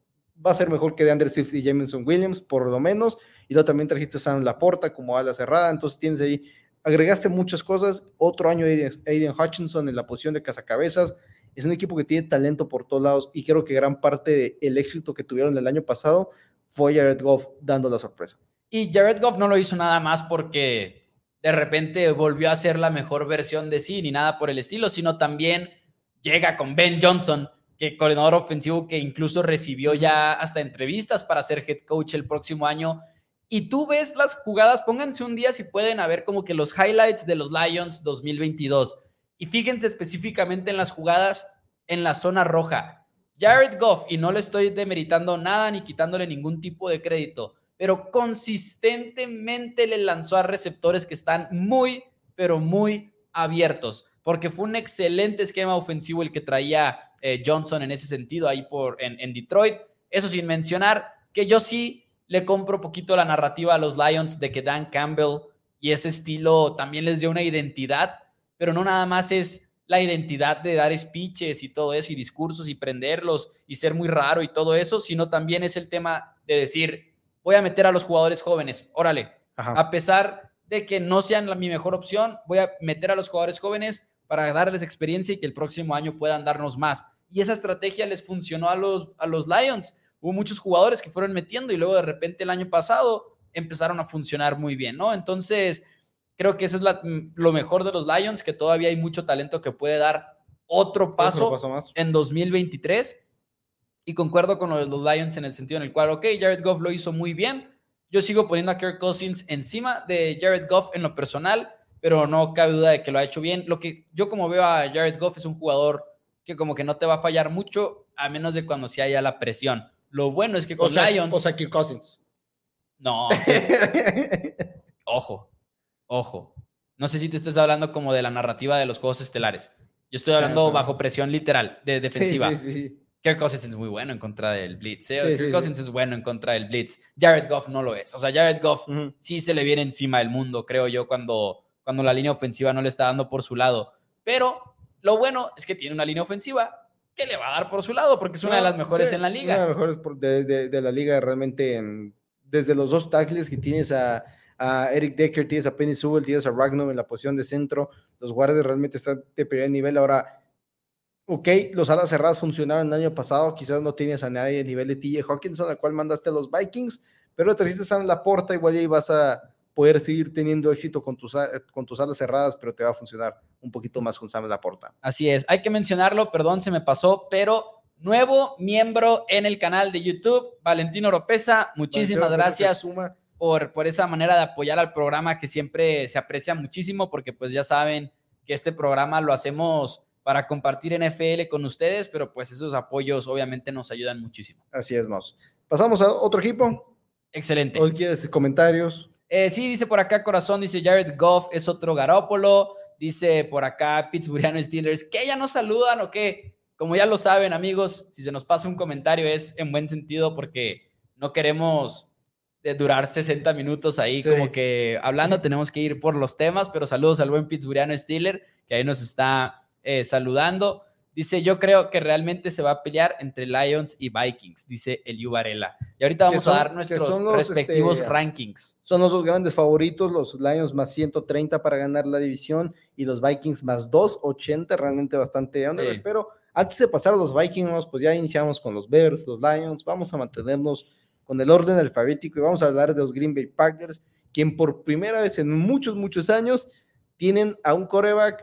va a ser mejor que de Andrew Swift y Jameson Williams, por lo menos. Y luego también trajiste a Sam Laporta como ala cerrada, entonces tienes ahí, agregaste muchas cosas. Otro año Aiden, Aiden Hutchinson en la posición de cazacabezas. Es un equipo que tiene talento por todos lados y creo que gran parte del éxito que tuvieron el año pasado fue Jared Goff dando la sorpresa. Y Jared Goff no lo hizo nada más porque de repente volvió a ser la mejor versión de sí, ni nada por el estilo, sino también llega con Ben Johnson, que coordinador ofensivo que incluso recibió ya hasta entrevistas para ser head coach el próximo año. Y tú ves las jugadas, pónganse un día si pueden a ver como que los highlights de los Lions 2022. Y fíjense específicamente en las jugadas en la zona roja. Jared Goff, y no le estoy demeritando nada ni quitándole ningún tipo de crédito, pero consistentemente le lanzó a receptores que están muy, pero muy abiertos, porque fue un excelente esquema ofensivo el que traía eh, Johnson en ese sentido ahí por, en, en Detroit. Eso sin mencionar que yo sí le compro poquito la narrativa a los Lions de que Dan Campbell y ese estilo también les dio una identidad, pero no nada más es la identidad de dar speeches y todo eso y discursos y prenderlos y ser muy raro y todo eso, sino también es el tema de decir, voy a meter a los jugadores jóvenes, órale, a pesar de que no sean la, mi mejor opción, voy a meter a los jugadores jóvenes para darles experiencia y que el próximo año puedan darnos más. Y esa estrategia les funcionó a los, a los Lions. Hubo muchos jugadores que fueron metiendo y luego de repente el año pasado empezaron a funcionar muy bien, ¿no? Entonces, creo que eso es lo mejor de los Lions, que todavía hay mucho talento que puede dar otro paso, otro paso más. en 2023 y concuerdo con los, los Lions en el sentido en el cual, ok, Jared Goff lo hizo muy bien. Yo sigo poniendo a Kirk Cousins encima de Jared Goff en lo personal, pero no cabe duda de que lo ha hecho bien. Lo que yo como veo a Jared Goff es un jugador que como que no te va a fallar mucho, a menos de cuando se haya la presión. Lo bueno es que con Lions... O sea, Kirk Cousins. No. ojo, ojo. No sé si te estás hablando como de la narrativa de los juegos estelares. Yo estoy hablando bajo presión literal, de defensiva. Sí, sí, sí. Kirk Cousins es muy bueno en contra del Blitz. ¿eh? Kirk Cousins es bueno en contra del Blitz. Jared Goff no lo es. O sea, Jared Goff sí se le viene encima del mundo, creo yo, cuando, cuando la línea ofensiva no le está dando por su lado. Pero lo bueno es que tiene una línea ofensiva que le va a dar por su lado, porque es una de las mejores en la liga. Una de las mejores de, de, la liga realmente, desde los dos tackles que tienes a, a Eric Decker, tienes a Penny Sewell, tienes a Ragnar en la posición de centro. Los guardias realmente están de primer nivel. Ahora, Ok, los alas cerradas funcionaron el año pasado, quizás no tienes a nadie a nivel de TJ Hawkinson, al cual mandaste a los Vikings, pero trajiste a la porta, igual ahí vas a poder seguir teniendo éxito con tus, con tus alas cerradas, pero te va a funcionar un poquito más con Sam Laporta. Así es, hay que mencionarlo, perdón, se me pasó, pero nuevo miembro en el canal de YouTube, Valentino Oropesa, muchísimas gracias por, por esa manera de apoyar al programa que siempre se aprecia muchísimo, porque pues ya saben que este programa lo hacemos para compartir NFL con ustedes, pero pues esos apoyos obviamente nos ayudan muchísimo. Así es, Moss. Pasamos a otro equipo. Excelente. ¿Hoy quieres comentarios? Eh, sí, dice por acá Corazón, dice Jared Goff es otro Garópolo. Dice por acá Pittsburghiano Steelers, ¿que ya nos saludan o qué? Como ya lo saben, amigos, si se nos pasa un comentario es en buen sentido porque no queremos durar 60 minutos ahí como que hablando, tenemos que ir por los temas, pero saludos al buen Pittsburghiano Steeler, que ahí nos está eh, saludando. Dice, yo creo que realmente se va a pelear entre Lions y Vikings, dice Eliu Varela. Y ahorita vamos a dar nuestros respectivos este, rankings. Son los dos grandes favoritos, los Lions más 130 para ganar la división y los Vikings más 280, realmente bastante Pero antes de pasar a los Vikings, pues ya iniciamos con los Bears, los Lions, vamos a mantenernos con el orden alfabético y vamos a hablar de los Green Bay Packers, quien por primera vez en muchos, muchos años tienen a un coreback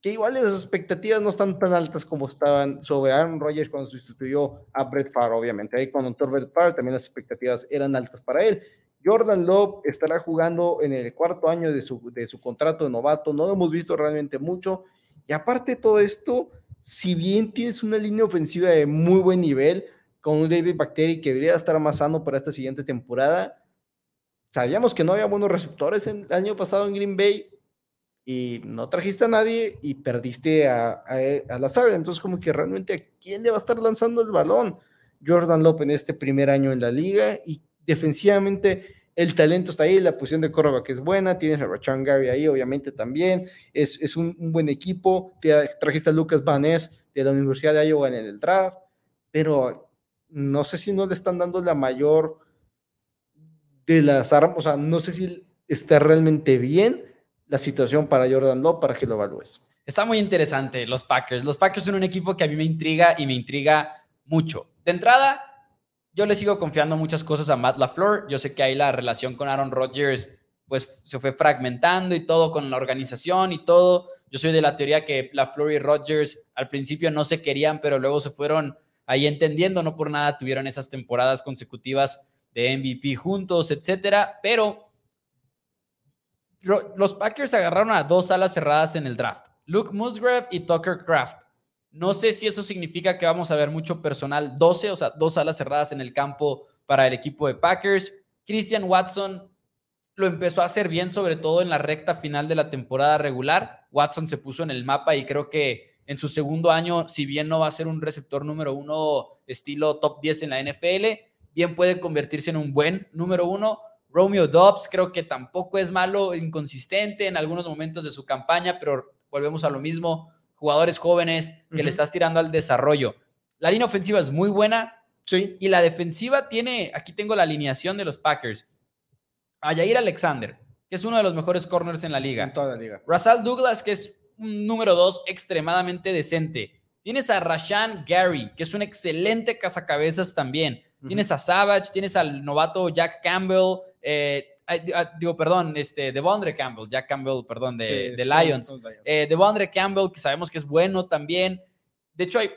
que igual las expectativas no están tan altas como estaban sobre Aaron Rodgers cuando sustituyó a Brett Favre, obviamente. Ahí con Dr. Brett Favre también las expectativas eran altas para él. Jordan Love estará jugando en el cuarto año de su, de su contrato de novato, no lo hemos visto realmente mucho. Y aparte de todo esto, si bien tienes una línea ofensiva de muy buen nivel, con un David Bacteri que debería estar más sano para esta siguiente temporada, sabíamos que no había buenos receptores el año pasado en Green Bay, y no trajiste a nadie y perdiste a, a, a Lazar. Entonces, como que realmente a quién le va a estar lanzando el balón Jordan López en este primer año en la liga y defensivamente el talento está ahí, la posición de que es buena, tienes a Rachan Gary ahí, obviamente también, es, un, buen equipo, te trajiste a Lucas Vanés de la Universidad de Iowa en el draft, pero no sé si no le están dando la mayor de las armas, o sea, no sé si está realmente bien la situación para Jordan Love para que lo evalúes. Está muy interesante los Packers. Los Packers son un equipo que a mí me intriga y me intriga mucho. De entrada, yo le sigo confiando muchas cosas a Matt LaFleur. Yo sé que ahí la relación con Aaron Rodgers pues se fue fragmentando y todo con la organización y todo. Yo soy de la teoría que LaFleur y Rodgers al principio no se querían, pero luego se fueron ahí entendiendo, no por nada tuvieron esas temporadas consecutivas de MVP juntos, etcétera, pero los Packers agarraron a dos alas cerradas en el draft, Luke Musgrave y Tucker Craft. No sé si eso significa que vamos a ver mucho personal 12, o sea, dos alas cerradas en el campo para el equipo de Packers. Christian Watson lo empezó a hacer bien, sobre todo en la recta final de la temporada regular. Watson se puso en el mapa y creo que en su segundo año, si bien no va a ser un receptor número uno estilo top 10 en la NFL, bien puede convertirse en un buen número uno. Romeo Dobbs creo que tampoco es malo, inconsistente en algunos momentos de su campaña, pero volvemos a lo mismo, jugadores jóvenes que le estás tirando al desarrollo. La línea ofensiva es muy buena. Sí. Y la defensiva tiene, aquí tengo la alineación de los Packers. A Jair Alexander, que es uno de los mejores corners en la liga. En toda la liga. Russell Douglas, que es un número dos extremadamente decente. Tienes a Rashan Gary, que es un excelente cazacabezas también. Tienes a Savage, tienes al novato Jack Campbell, eh, ah, digo, perdón, este, Devondre Campbell, Jack Campbell, perdón, de, Lions. Eh, Devondre Campbell, que sabemos que es bueno también. De hecho, hay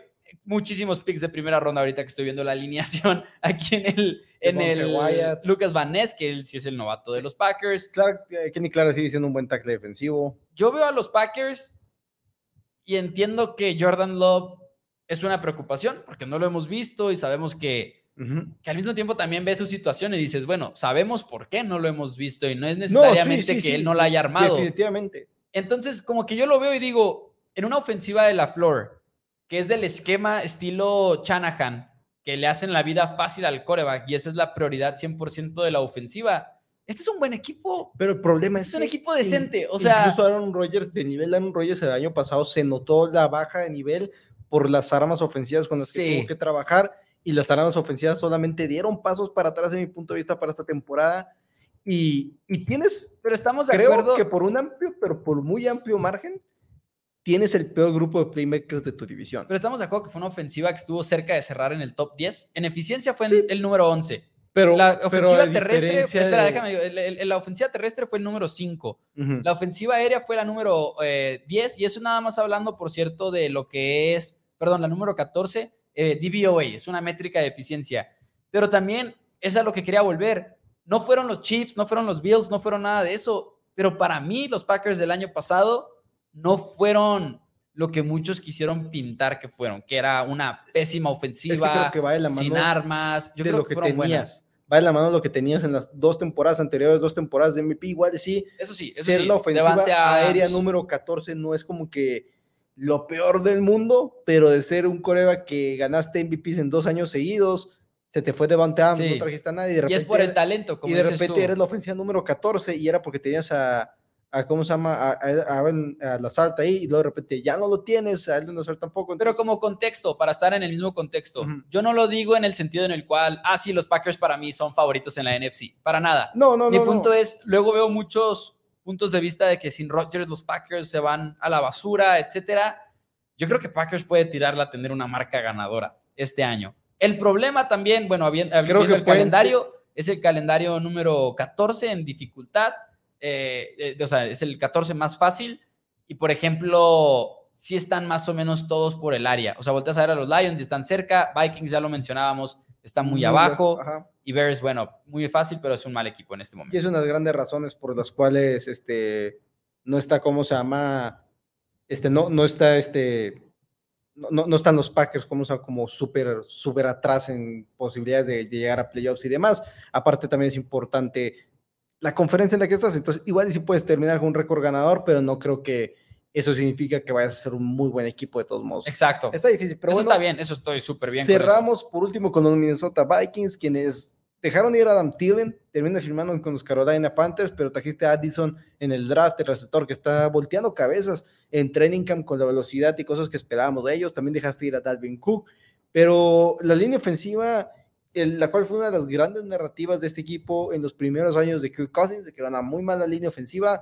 muchísimos picks de primera ronda ahorita que estoy viendo la alineación aquí en el, en el Lucas Van Ness, que él sí es el novato de los Packers. Clark, eh, Kenny Clark sigue siendo un buen tackle defensivo. Yo veo a los Packers y entiendo que Jordan Love es una preocupación porque no lo hemos visto y sabemos que que al mismo tiempo también ves su situación y dices, bueno, sabemos por qué no lo hemos visto y no es necesariamente que él no la haya armado. Definitivamente. Entonces, como que yo lo veo y digo, en una ofensiva de la Flor, que es del esquema estilo Shanahan, que le hacen la vida fácil al coreback y esa es la prioridad 100% de la ofensiva. Este es un buen equipo. Pero el problema es, es un equipo decente. O sea, incluso Aaron Rodgers, de nivel Aaron Rodgers el año pasado, se notó la baja de nivel por las armas ofensivas con las que tuvo que trabajar y las armas ofensivas solamente dieron pasos para atrás, en mi punto de vista, para esta temporada. Y, y tienes, pero estamos de creo acuerdo que por un amplio, pero por muy amplio margen, tienes el peor grupo de playmakers de tu división. Pero estamos de acuerdo que fue una ofensiva que estuvo cerca de cerrar en el top 10. En eficencia fue el número 11. Pero la ofensiva terrestre, espera, déjame, la ofensiva terrestre fue el número 5. La ofensiva aérea fue la número 10. Eh, y eso nada más hablando, por cierto, de lo que es, perdón, la número 14 eh, DVOA, es una métrica de eficiencia. Pero también, es a lo que quería volver. No fueron los Chiefs, no fueron los Bills, no fueron nada de eso. Pero para mí, los Packers del año pasado no fueron lo que muchos quisieron pintar que fueron, que era una pésima ofensiva, que va de la mano sin armas. Yo creo lo que, fueron tenías. Va de la mano lo que tenías en las dos temporadas anteriores, dos temporadas de MVP. Igual sí, eso sí, eso ser la ofensiva aérea número 14 no es como que lo peor del mundo, pero de ser un coreba que ganaste MVPs en dos años seguidos, se te fue de no trajiste a nadie. Y, de repente y es por el talento, como Y de repente eres la ofensiva número 14 y era porque tenías a, a ¿cómo se llama? A, a, a, ahí y luego de repente ya no lo tienes, a Alden Lazard tampoco. Pero como contexto, para estar en el mismo contexto, yo no lo digo en el sentido en el cual, ah, sí, los Packers para mí son favoritos en la NFC, para nada. No, no, Mi no. Mi punto es, luego veo muchos puntos de vista de que sin Rodgers los Packers se van a la basura, etcétera. Yo creo que Packers puede tirarla a tener una marca ganadora este año. El problema también, bueno, habiendo, creo que el calendario es el calendario número 14 en dificultad, eh, o sea, es el 14 más fácil y por ejemplo, si están más o menos todos por el área. O sea, volteas a ver a los Lions y están cerca, Vikings ya lo mencionábamos, están muy, abajo. Y Bears, bueno, muy fácil, pero es un mal equipo en este momento. Y es una de las grandes razones por las cuales este, no está, ¿cómo se llama? Este, no, no está, este, no, no están los Packers como, como súper super atrás en posibilidades de, llegar a playoffs y demás. Aparte también es importante la conferencia en la que estás, entonces igual sí puedes terminar con un récord ganador, pero no creo que eso significa que vayas a ser un muy buen equipo de todos modos. Exacto. Está difícil, pero eso está bien, eso estoy súper bien. Cerramos por último con los Minnesota Vikings, quienes dejaron ir a Adam Thielen, terminan firmando con los Carolina Panthers, pero trajiste a Addison en el draft, el receptor que está volteando cabezas en training camp con la velocidad y cosas que esperábamos de ellos. También dejaste ir a Dalvin Cook, pero la línea ofensiva, la cual fue una de las grandes narrativas de este equipo en los primeros años de Kirk Cousins, de que era una muy mala línea ofensiva,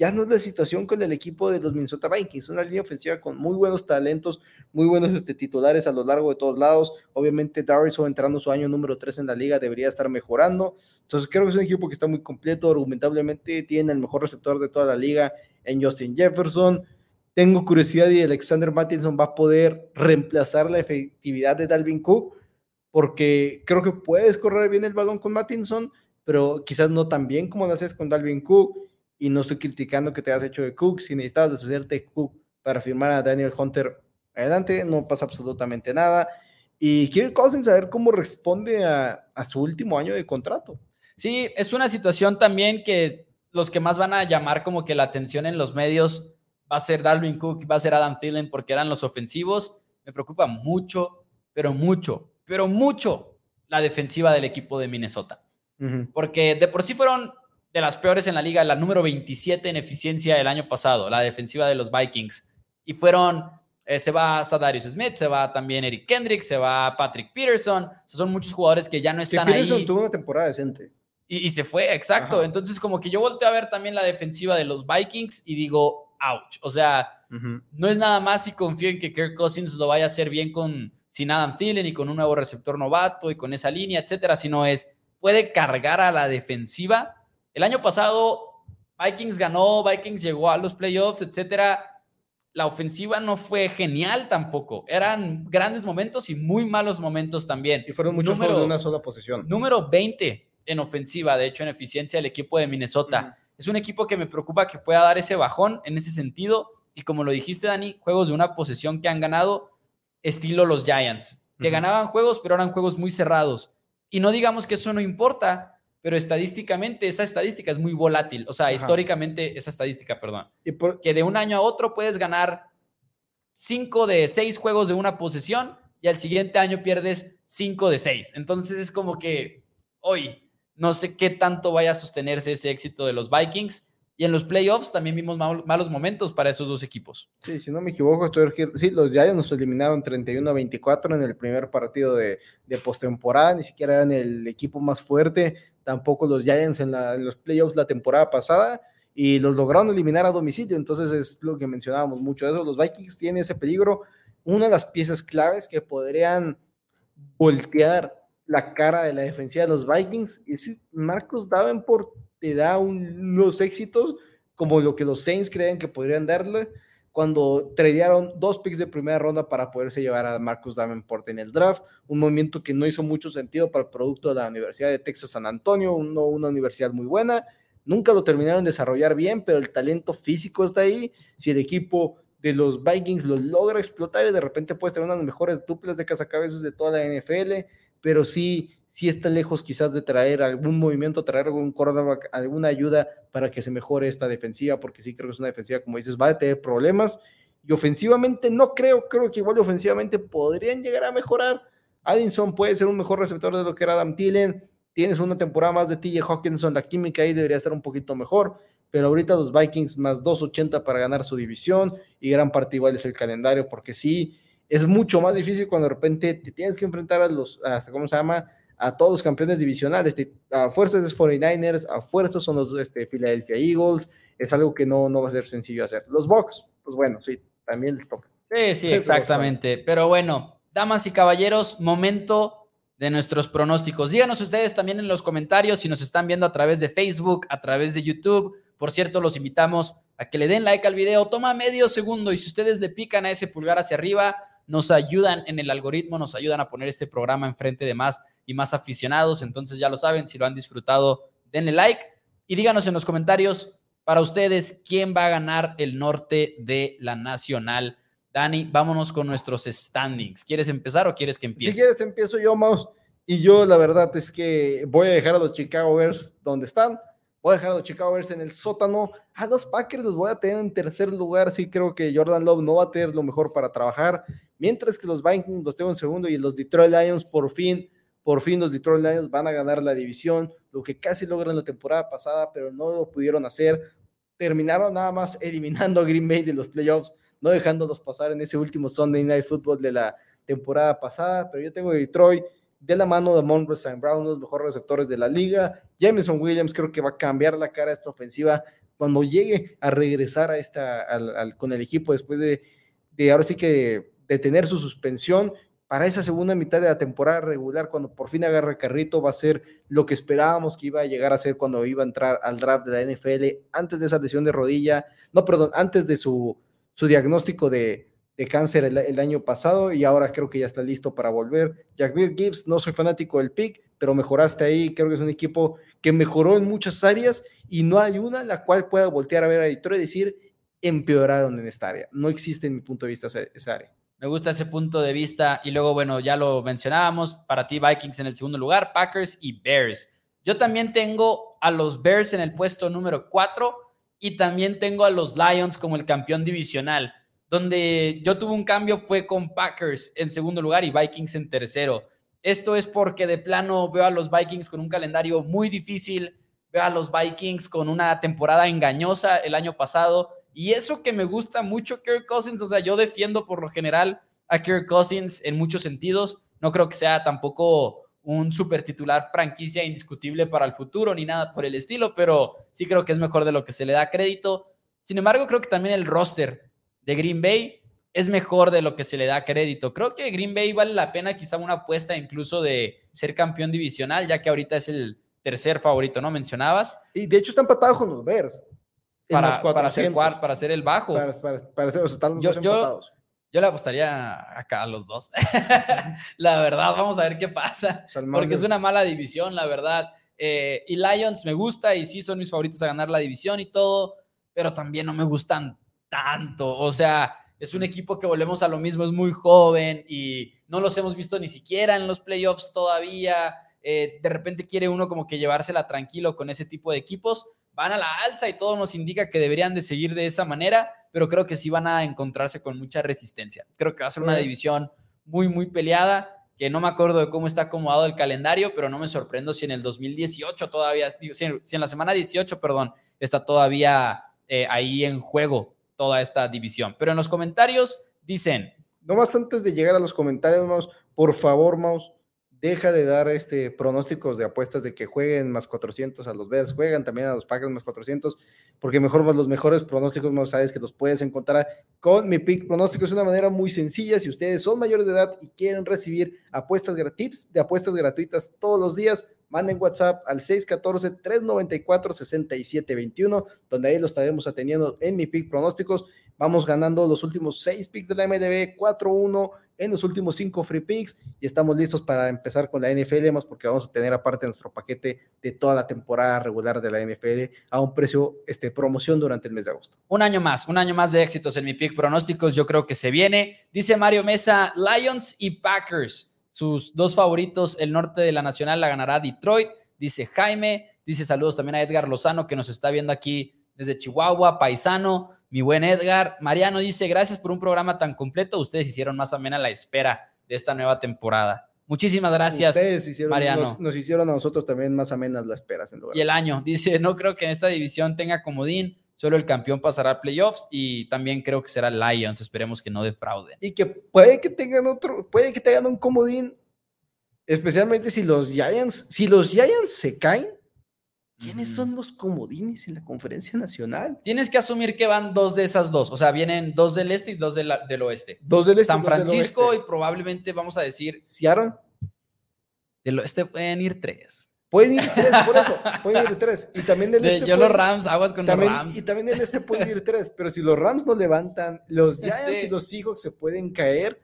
ya no es la situación con el equipo de los Minnesota Vikings, una línea ofensiva con muy buenos talentos, muy buenos este, titulares a lo largo de todos lados. Obviamente, Dariso entrando su año número 3 en la liga debería estar mejorando. Entonces, creo que es un equipo que está muy completo, argumentablemente tiene el mejor receptor de toda la liga en Justin Jefferson. Tengo curiosidad y Alexander Mattinson va a poder reemplazar la efectividad de Dalvin Cook, porque creo que puedes correr bien el balón con Mattinson, pero quizás no tan bien como lo haces con Dalvin Cook y no estoy criticando que te hayas hecho de Cook, si necesitabas deshacerte de Cook para firmar a Daniel Hunter, adelante, no pasa absolutamente nada. Y Kirk Cousins saber cómo responde a, a, su último año de contrato. Sí, es una situación también que los que más van a llamar como que la atención en los medios va a ser Dalvin Cook, va a ser Adam Thielen, porque eran los ofensivos. Me preocupa mucho, pero mucho, pero mucho la defensiva del equipo de Minnesota. Porque de por sí fueron de las peores en la liga, la número 27 en eficiencia el año pasado, la defensiva de los Vikings. Y fueron, eh, se va Sadarius Smith, se va también Eric Kendrick, se va Patrick Peterson. son muchos jugadores que ya no están que Peterson tuvo una temporada decente. Y, se fue, exacto. Entonces, como que yo volteé a ver también la defensiva de los Vikings y digo, ouch. O sea, no es nada más si confío en que Kirk Cousins lo vaya a hacer bien con sin Adam Thielen y con un nuevo receptor novato y con esa línea, etcétera, sino es, puede cargar a la defensiva el año pasado, Vikings ganó, Vikings llegó a los playoffs, etcétera. La ofensiva no fue genial tampoco. Eran grandes momentos y muy malos momentos también. Y fueron muchos número, de una sola posición. Número 20 en ofensiva, de hecho, en eficiencia el equipo de Minnesota. Es un equipo que me preocupa que pueda dar ese bajón en ese sentido. Y como lo dijiste, Dani, juegos de una posesión que han ganado, estilo los Giants, que ganaban juegos, pero eran juegos muy cerrados. Y no digamos que eso no importa, pero estadísticamente esa estadística es muy volátil. O sea, históricamente esa estadística, perdón. Y que de un año a otro puedes ganar cinco de seis juegos de una posesión y al siguiente año pierdes cinco de seis. Entonces es como que hoy no sé qué tanto vaya a sostenerse ese éxito de los Vikings. Y en los playoffs también vimos malos momentos para esos dos equipos. Sí, si no me equivoco, estoy... sí, los Giants nos eliminaron 31 a 24 en el primer partido de, de postemporada, ni siquiera eran el equipo más fuerte tampoco los Giants en, los playoffs la temporada pasada y los lograron eliminar a domicilio. Entonces es lo que mencionábamos mucho. Eso, los Vikings tienen ese peligro. Una de las piezas claves que podrían voltear la cara de la defensiva de los Vikings es Marcos Davenport te da unos éxitos como lo que los Saints creen que podrían darle cuando tradearon dos picks de primera ronda para poderse llevar a Marcus Davenport en el draft, un movimiento que no hizo mucho sentido para el producto de la Universidad de Texas San Antonio, una universidad muy buena, nunca lo terminaron de desarrollar bien, pero el talento físico está ahí, si el equipo de los Vikings lo logra explotar y de repente puede tener una de las mejores duplas de cazacabezas de toda la NFL, pero sí si está lejos quizás de traer algún movimiento, traer algún cornerback, alguna ayuda para que se mejore esta defensiva, porque sí creo que es una defensiva, como dices, va a tener problemas. Y ofensivamente no creo, creo que igual ofensivamente podrían llegar a mejorar. Addison puede ser un mejor receptor de lo que era Adam Thielen. Tienes una temporada más de TJ Hawkinson, la química ahí debería estar un poquito mejor. Pero ahorita los Vikings más 2.80 para ganar su división y gran parte igual es el calendario, porque sí, es mucho más difícil cuando de repente te tienes que enfrentar a los, hasta cómo se llama, a todos los campeones divisionales, a fuerzas de 49ers, a fuerzas son los este, Philadelphia Eagles, es algo que no, no va a ser sencillo hacer. Los Bucks, pues bueno, sí, también les toca. Sí, sí, exactamente. Pero bueno, damas y caballeros, momento de nuestros pronósticos. Díganos ustedes también en los comentarios si nos están viendo a través de Facebook, a través de YouTube. Por cierto, los invitamos a que le den like al video. Toma medio segundo y si ustedes le pican a ese pulgar hacia arriba, nos ayudan en el algoritmo, nos ayudan a poner este programa enfrente de más y más aficionados. Entonces ya lo saben, si lo han disfrutado, denle like y díganos en los comentarios para ustedes quién va a ganar el norte de la nacional. Dani, vámonos con nuestros standings. ¿Quieres empezar o quieres que empiece? Si quieres, empiezo yo, Maus. Y yo, la verdad es que voy a dejar a los Chicago Bears donde están. Voy a dejar a los Chicago Bears en el sótano. A los Packers los voy a tener en tercer lugar. Sí, creo que Jordan Love no va a tener lo mejor para trabajar. Mientras que los Vikings los tengo en segundo y los Detroit Lions por fin por fin los Detroit Lions van a ganar la división, lo que casi logran la temporada pasada, pero no lo pudieron hacer. Terminaron nada más eliminando a Green Bay de los playoffs, no dejándolos pasar en ese último Sunday Night Football de la, temporada pasada, pero yo tengo Detroit de la mano de Monroe St. Brown, los mejores receptores de la liga. Jameson Williams creo que va a cambiar la cara de esta ofensiva cuando llegue a regresar a esta, con el equipo después de, de ahora sí que de tener su suspensión para esa segunda mitad de la temporada regular, cuando por fin agarre carrito, va a ser lo que esperábamos que iba a llegar a ser cuando iba a entrar al draft de la NFL, antes de esa lesión de rodilla, no, perdón, antes de su, su diagnóstico de, de cáncer el, año pasado y ahora creo que ya está listo para volver. Jackville Gibbs, no soy fanático del pick, pero mejoraste ahí, creo que es un equipo que mejoró en muchas áreas y no hay una la cual pueda voltear a ver a Detroit y decir, empeoraron en esta área. No existe en mi punto de vista esa área. Me gusta ese punto de vista. Y luego, bueno, ya lo mencionábamos, para ti Vikings en el segundo lugar, Packers y Bears. Yo también tengo a los Bears en el puesto número 4 y también tengo a los Lions como el campeón divisional. Donde yo tuve un cambio fue con Packers en segundo lugar y Vikings en tercero. Esto es porque de plano veo a los Vikings con un calendario muy difícil, veo a los Vikings con una temporada engañosa el año pasado y eso que me gusta mucho Kirk Cousins, o sea, yo defiendo por lo general a Kirk Cousins en muchos sentidos. No creo que sea tampoco un super titular franquicia indiscutible para el futuro ni nada por el estilo, pero sí creo que es mejor de lo que se le da crédito. Sin embargo, creo que también el roster de Green Bay es mejor de lo que se le da crédito. Creo que Green Bay vale la pena quizá una apuesta incluso de ser campeón divisional, ya que ahorita es el tercer favorito, ¿no? Mencionabas. Y de hecho está empatado con los Bears para, para, hacer, para hacer el bajo. Para, para, hacer, están yo, yo, yo, le apostaría acá a los dos. la verdad, vamos a ver qué pasa. porque es una mala división, la verdad. Eh, y Lions me gusta y sí son mis favoritos a ganar la división y todo, pero también no me gustan tanto. O sea, es un equipo que volvemos a lo mismo, es muy joven y no los hemos visto ni siquiera en los playoffs todavía. Eh, de repente quiere uno como que llevársela tranquilo con ese tipo de equipos van a la alza y todo nos indica que deberían de seguir de esa manera, pero creo que sí van a encontrarse con mucha resistencia. Creo que va a ser una división muy, muy peleada, que no me acuerdo de cómo está acomodado el calendario, pero no me sorprendo si en el 2018 todavía, si en la semana 18, perdón, está todavía eh, ahí en juego toda esta división. Pero en los comentarios dicen... No más antes de llegar a los comentarios, Maus, por favor, Maus, deja de dar este pronósticos de apuestas de que jueguen más 400 a los Bears, juegan también a los Packers más 400, porque mejor los mejores pronósticos, no sabes que los puedes encontrar con mi pick pronóstico. Es una manera muy sencilla. Si ustedes son mayores de edad y quieren recibir apuestas tips de apuestas gratuitas todos los días, manden WhatsApp al 614-394-6721, donde ahí lo estaremos atendiendo en mi pick pronósticos. Vamos ganando los últimos seis picks de la MDB, 4-1 en los últimos cinco free picks y estamos listos para empezar con la NFL, más porque vamos a tener aparte nuestro paquete de toda la temporada regular de la NFL a un precio, este, promoción durante el mes de agosto. Un año más, un año más de éxitos en mi pick pronósticos, yo creo que se viene. Dice Mario Mesa, Lions y Packers, sus dos favoritos, el norte de la Nacional la ganará Detroit, dice Jaime, dice saludos también a Edgar Lozano que nos está viendo aquí desde Chihuahua, paisano mi buen Edgar. Mariano dice, gracias por un programa tan completo. Ustedes hicieron más amena la espera de esta nueva temporada. Muchísimas gracias, Ustedes hicieron, Mariano. Nos, hicieron a nosotros también más amenas la espera. Y el año, dice, no creo que en esta división tenga comodín, solo el campeón pasará a playoffs y también creo que será Lions, esperemos que no defrauden. Y que puede que tengan otro, puede que tengan un comodín, especialmente si los Giants, si los Giants se caen, ¿Quiénes son los comodines en la conferencia nacional? Tienes que asumir que van dos de esas dos. O sea, vienen dos del este y dos del oeste. Dos del este. San Francisco y probablemente vamos a decir. Seattle. Del oeste pueden ir tres. Pueden ir tres, por eso. Pueden ir tres. Y también del este. Yo los Rams, aguas con los Rams. Y también del este pueden ir tres. Pero si los Rams no levantan, los Giants y los Seahawks se pueden caer.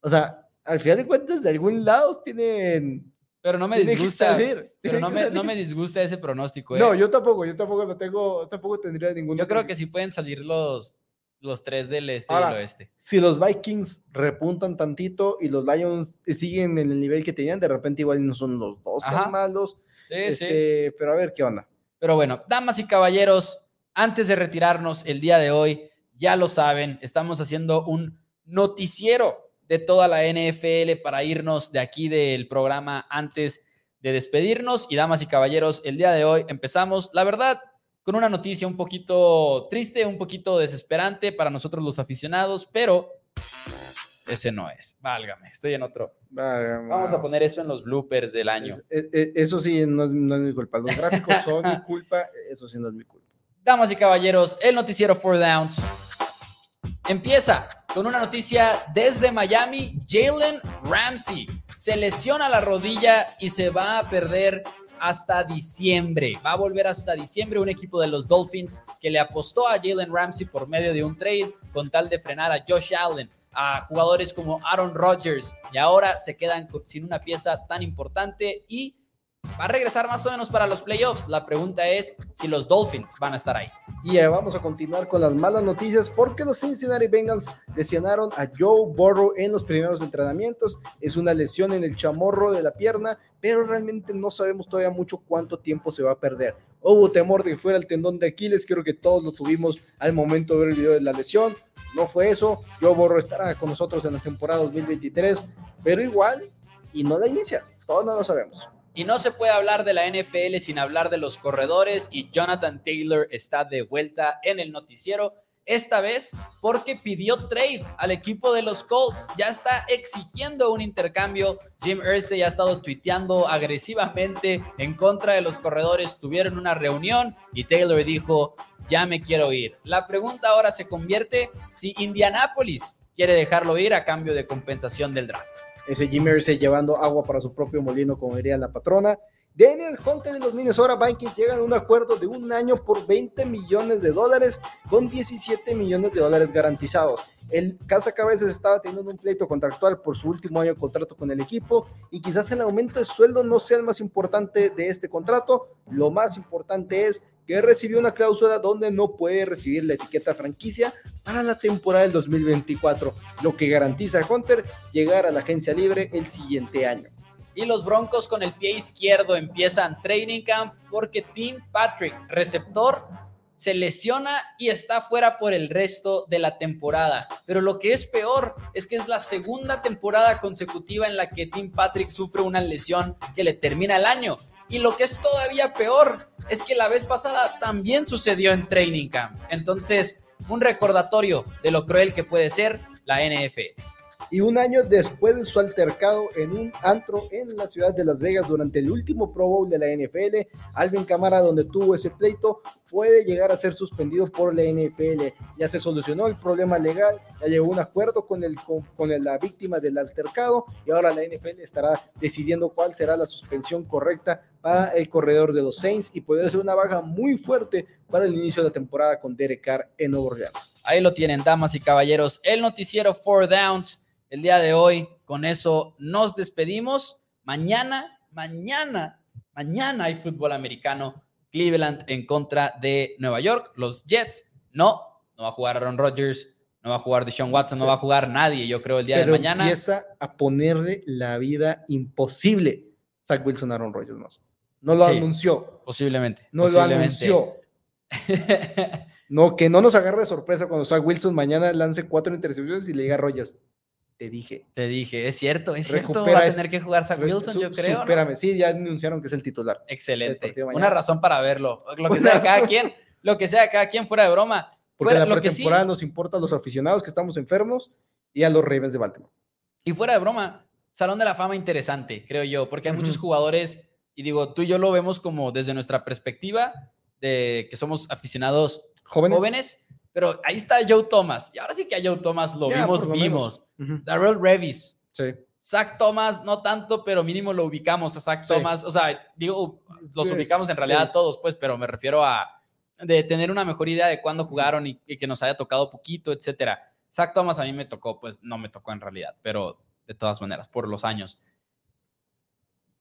O sea, al final de cuentas, de algún lado tienen pero no me disgusta. Pero no me, no me, disgusta ese pronóstico. ¿eh? No, yo tampoco, yo tampoco lo tengo, tampoco tendría ningún. Yo creo que sí pueden salir los, los tres del este y del oeste. Si los Vikings repuntan tantito y los Lions siguen en el nivel que tenían, de repente igual no son los dos tan malos. Sí, este, sí. Pero a ver qué onda. Pero bueno, damas y caballeros, antes de retirarnos el día de hoy, ya lo saben, estamos haciendo un noticiero de toda la NFL para irnos de aquí del programa antes de despedirnos. Y damas y caballeros, el día de hoy empezamos, la verdad, con una noticia un poquito triste, un poquito desesperante para nosotros los aficionados, pero ese no es. Válgame, estoy en otro. Vamos a poner eso en los bloopers del año. eso sí no es, mi culpa. Los gráficos son mi culpa, eso sí no es mi culpa. Damas y caballeros, el noticiero Four Downs empieza con una noticia desde Miami. Jalen Ramsey se lesiona la rodilla y se va a perder hasta diciembre. Va a volver hasta diciembre un equipo de los Dolphins que le apostó a Jalen Ramsey por medio de un trade con tal de frenar a Josh Allen, a jugadores como Aaron Rodgers y ahora se quedan sin una pieza tan importante y va a regresar más o menos para los playoffs. La pregunta es si los Dolphins van a estar ahí. Y vamos a continuar con las malas noticias porque los Cincinnati Bengals lesionaron a Joe Burrow en los primeros entrenamientos. Es una lesión en el chamorro de la pierna, pero realmente no sabemos todavía mucho cuánto tiempo se va a perder. Hubo temor de que fuera el tendón de Aquiles, creo que todos lo tuvimos al momento de ver el video de la lesión. No fue eso. Joe Burrow estará con nosotros en la temporada 2023, pero igual, y no la inicia. Todos no lo sabemos. Y no se puede hablar de la NFL sin hablar de los corredores y Jonathan Taylor está de vuelta en el noticiero. Esta vez porque pidió trade al equipo de los Colts. Ya está exigiendo un intercambio. Jim Irsay ha estado tuiteando agresivamente en contra de los corredores. Tuvieron una reunión y Taylor dijo, ya me quiero ir. La pregunta ahora se convierte si Indianapolis quiere dejarlo ir a cambio de compensación del draft ese Jimmy Irsay llevando agua para su propio molino, como diría la patrona. Daniel Hunter y los Minnesota Vikings llegan a un acuerdo de un año por 20 millones de dólares con 17 millones de dólares garantizados. El Casa Cabezas estaba teniendo un pleito contractual por su último año de contrato con el equipo y quizás el aumento de sueldo no sea el más importante de este contrato. Lo más importante es que recibió una cláusula donde no puede recibir la etiqueta franquicia para la temporada del 2024, lo que garantiza a Hunter llegar a la agencia libre el siguiente año. Y los Broncos con el pie izquierdo empiezan training camp porque Tim Patrick, receptor, se lesiona y está fuera por el resto de la temporada. Pero lo que es peor es que es la segunda temporada consecutiva en la que Tim Patrick sufre una lesión que le termina el año. Y lo que es todavía peor es que la vez pasada también sucedió en Training Camp. Entonces, un recordatorio de lo cruel que puede ser la NFL y un año después de su altercado en un antro en la ciudad de Las Vegas durante el último Pro Bowl de la NFL, Alvin Camara, donde tuvo ese pleito, puede llegar a ser suspendido por la NFL. Ya se solucionó el problema legal, ya llegó un acuerdo con, el, con, la víctima del altercado y ahora la NFL estará decidiendo cuál será la suspensión correcta para el corredor de los Saints y podría ser una baja muy fuerte para el inicio de la temporada con Derek Carr en Nuevo Orleans. Ahí lo tienen, damas y caballeros, el noticiero Four Downs el día de hoy. Con eso nos despedimos. Mañana, mañana, mañana hay fútbol americano. Cleveland en contra de Nueva York. Los Jets, no, no va a jugar Aaron Rodgers, no va a jugar Deshaun Watson, no va a jugar nadie, yo creo, el día de mañana. Empieza a ponerle la vida imposible Zach Wilson a Aaron Rodgers. No, no lo anunció. Posiblemente. No lo anunció. no, que no nos agarre de sorpresa cuando Zach Wilson mañana lance cuatro intercepciones y le diga a Rodgers, te dije. Te dije, es cierto, es cierto. Va a tener que jugar Zach Wilson, yo creo. Espérame, sí, ya anunciaron que es el titular. Excelente. Una razón para verlo. Lo que sea cada quien, lo que sea cada quien fuera de broma. Porque en la pretemporada nos importa a los aficionados que estamos enfermos y a los Ravens de Baltimore. Y fuera de broma, Salón de la Fama interesante, creo yo, porque hay muchos jugadores, y digo, tú y yo lo vemos como desde nuestra perspectiva, de que somos aficionados jóvenes, jóvenes pero ahí está Joe Thomas. Y ahora sí que a Joe Thomas lo vimos, vimos. Darrell Revis. Sí. Zach Thomas, no tanto, pero mínimo lo ubicamos a Zach Thomas. O sea, digo, los ubicamos en realidad todos, pues, pero me refiero a de tener una mejor idea de cuándo jugaron y, que nos haya tocado poquito, etcétera. Zach Thomas a mí me tocó, pues no me tocó en realidad, pero de todas maneras, por los años.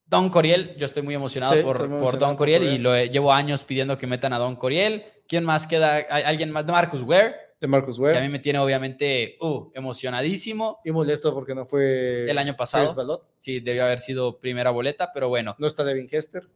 Don Coriel, yo estoy muy emocionado por, Don Coriel, y lo llevo años pidiendo que metan a Don Coriel. ¿Quién más queda? ¿Alguien más? De Marcus Ware. De Marcus Ware. Que a mí me tiene obviamente uh, emocionadísimo. Y molesto porque no fue. El año pasado. Sí, debió haber sido primera boleta, pero bueno. No está Devin Hester.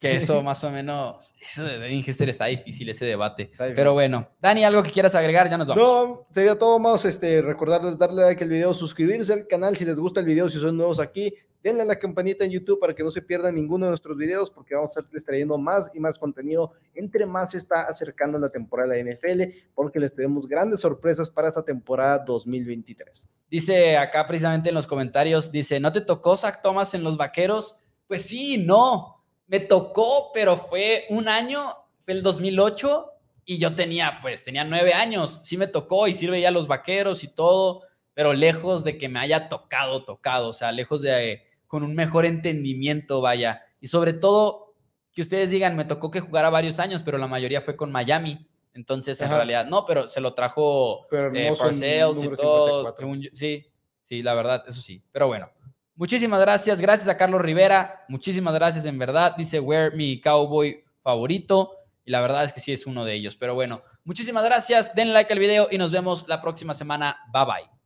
Que eso más o menos, eso de Devin Hester está difícil ese debate. Pero bueno, Dani, algo que quieras agregar, ya nos vamos. No, sería todo más este, recordarles darle like al video, suscribirse al canal si les gusta el video, si son nuevos aquí, denle a la campanita en YouTube para que no se pierdan ninguno de nuestros videos porque vamos a estar trayendo más y más contenido entre más se está acercando la temporada de la NFL porque les tenemos grandes sorpresas para esta temporada 2023. Dice acá precisamente en los comentarios, dice, ¿no te tocó Zach Thomas en los Vaqueros? Pues sí, no me tocó, pero fue un año, fue el 2008 y yo tenía, pues, tenía nueve años. Sí me tocó y sí veía los vaqueros y todo, pero lejos de que me haya tocado, tocado, o sea, lejos de, con un mejor entendimiento, vaya. Y sobre todo, que ustedes digan, me tocó que jugara varios años, pero la mayoría fue con Miami. Entonces, en realidad, no, pero se lo trajo eh, Parcells y todo. sí, sí, la verdad, eso sí. Pero bueno, Muchísimas gracias. Gracias a Carlos Rivera. Muchísimas gracias, en verdad. Dice, Wear mi cowboy favorito. Y la verdad es que sí es uno de ellos. Pero bueno, muchísimas gracias. Den like al video y nos vemos la próxima semana. Bye bye.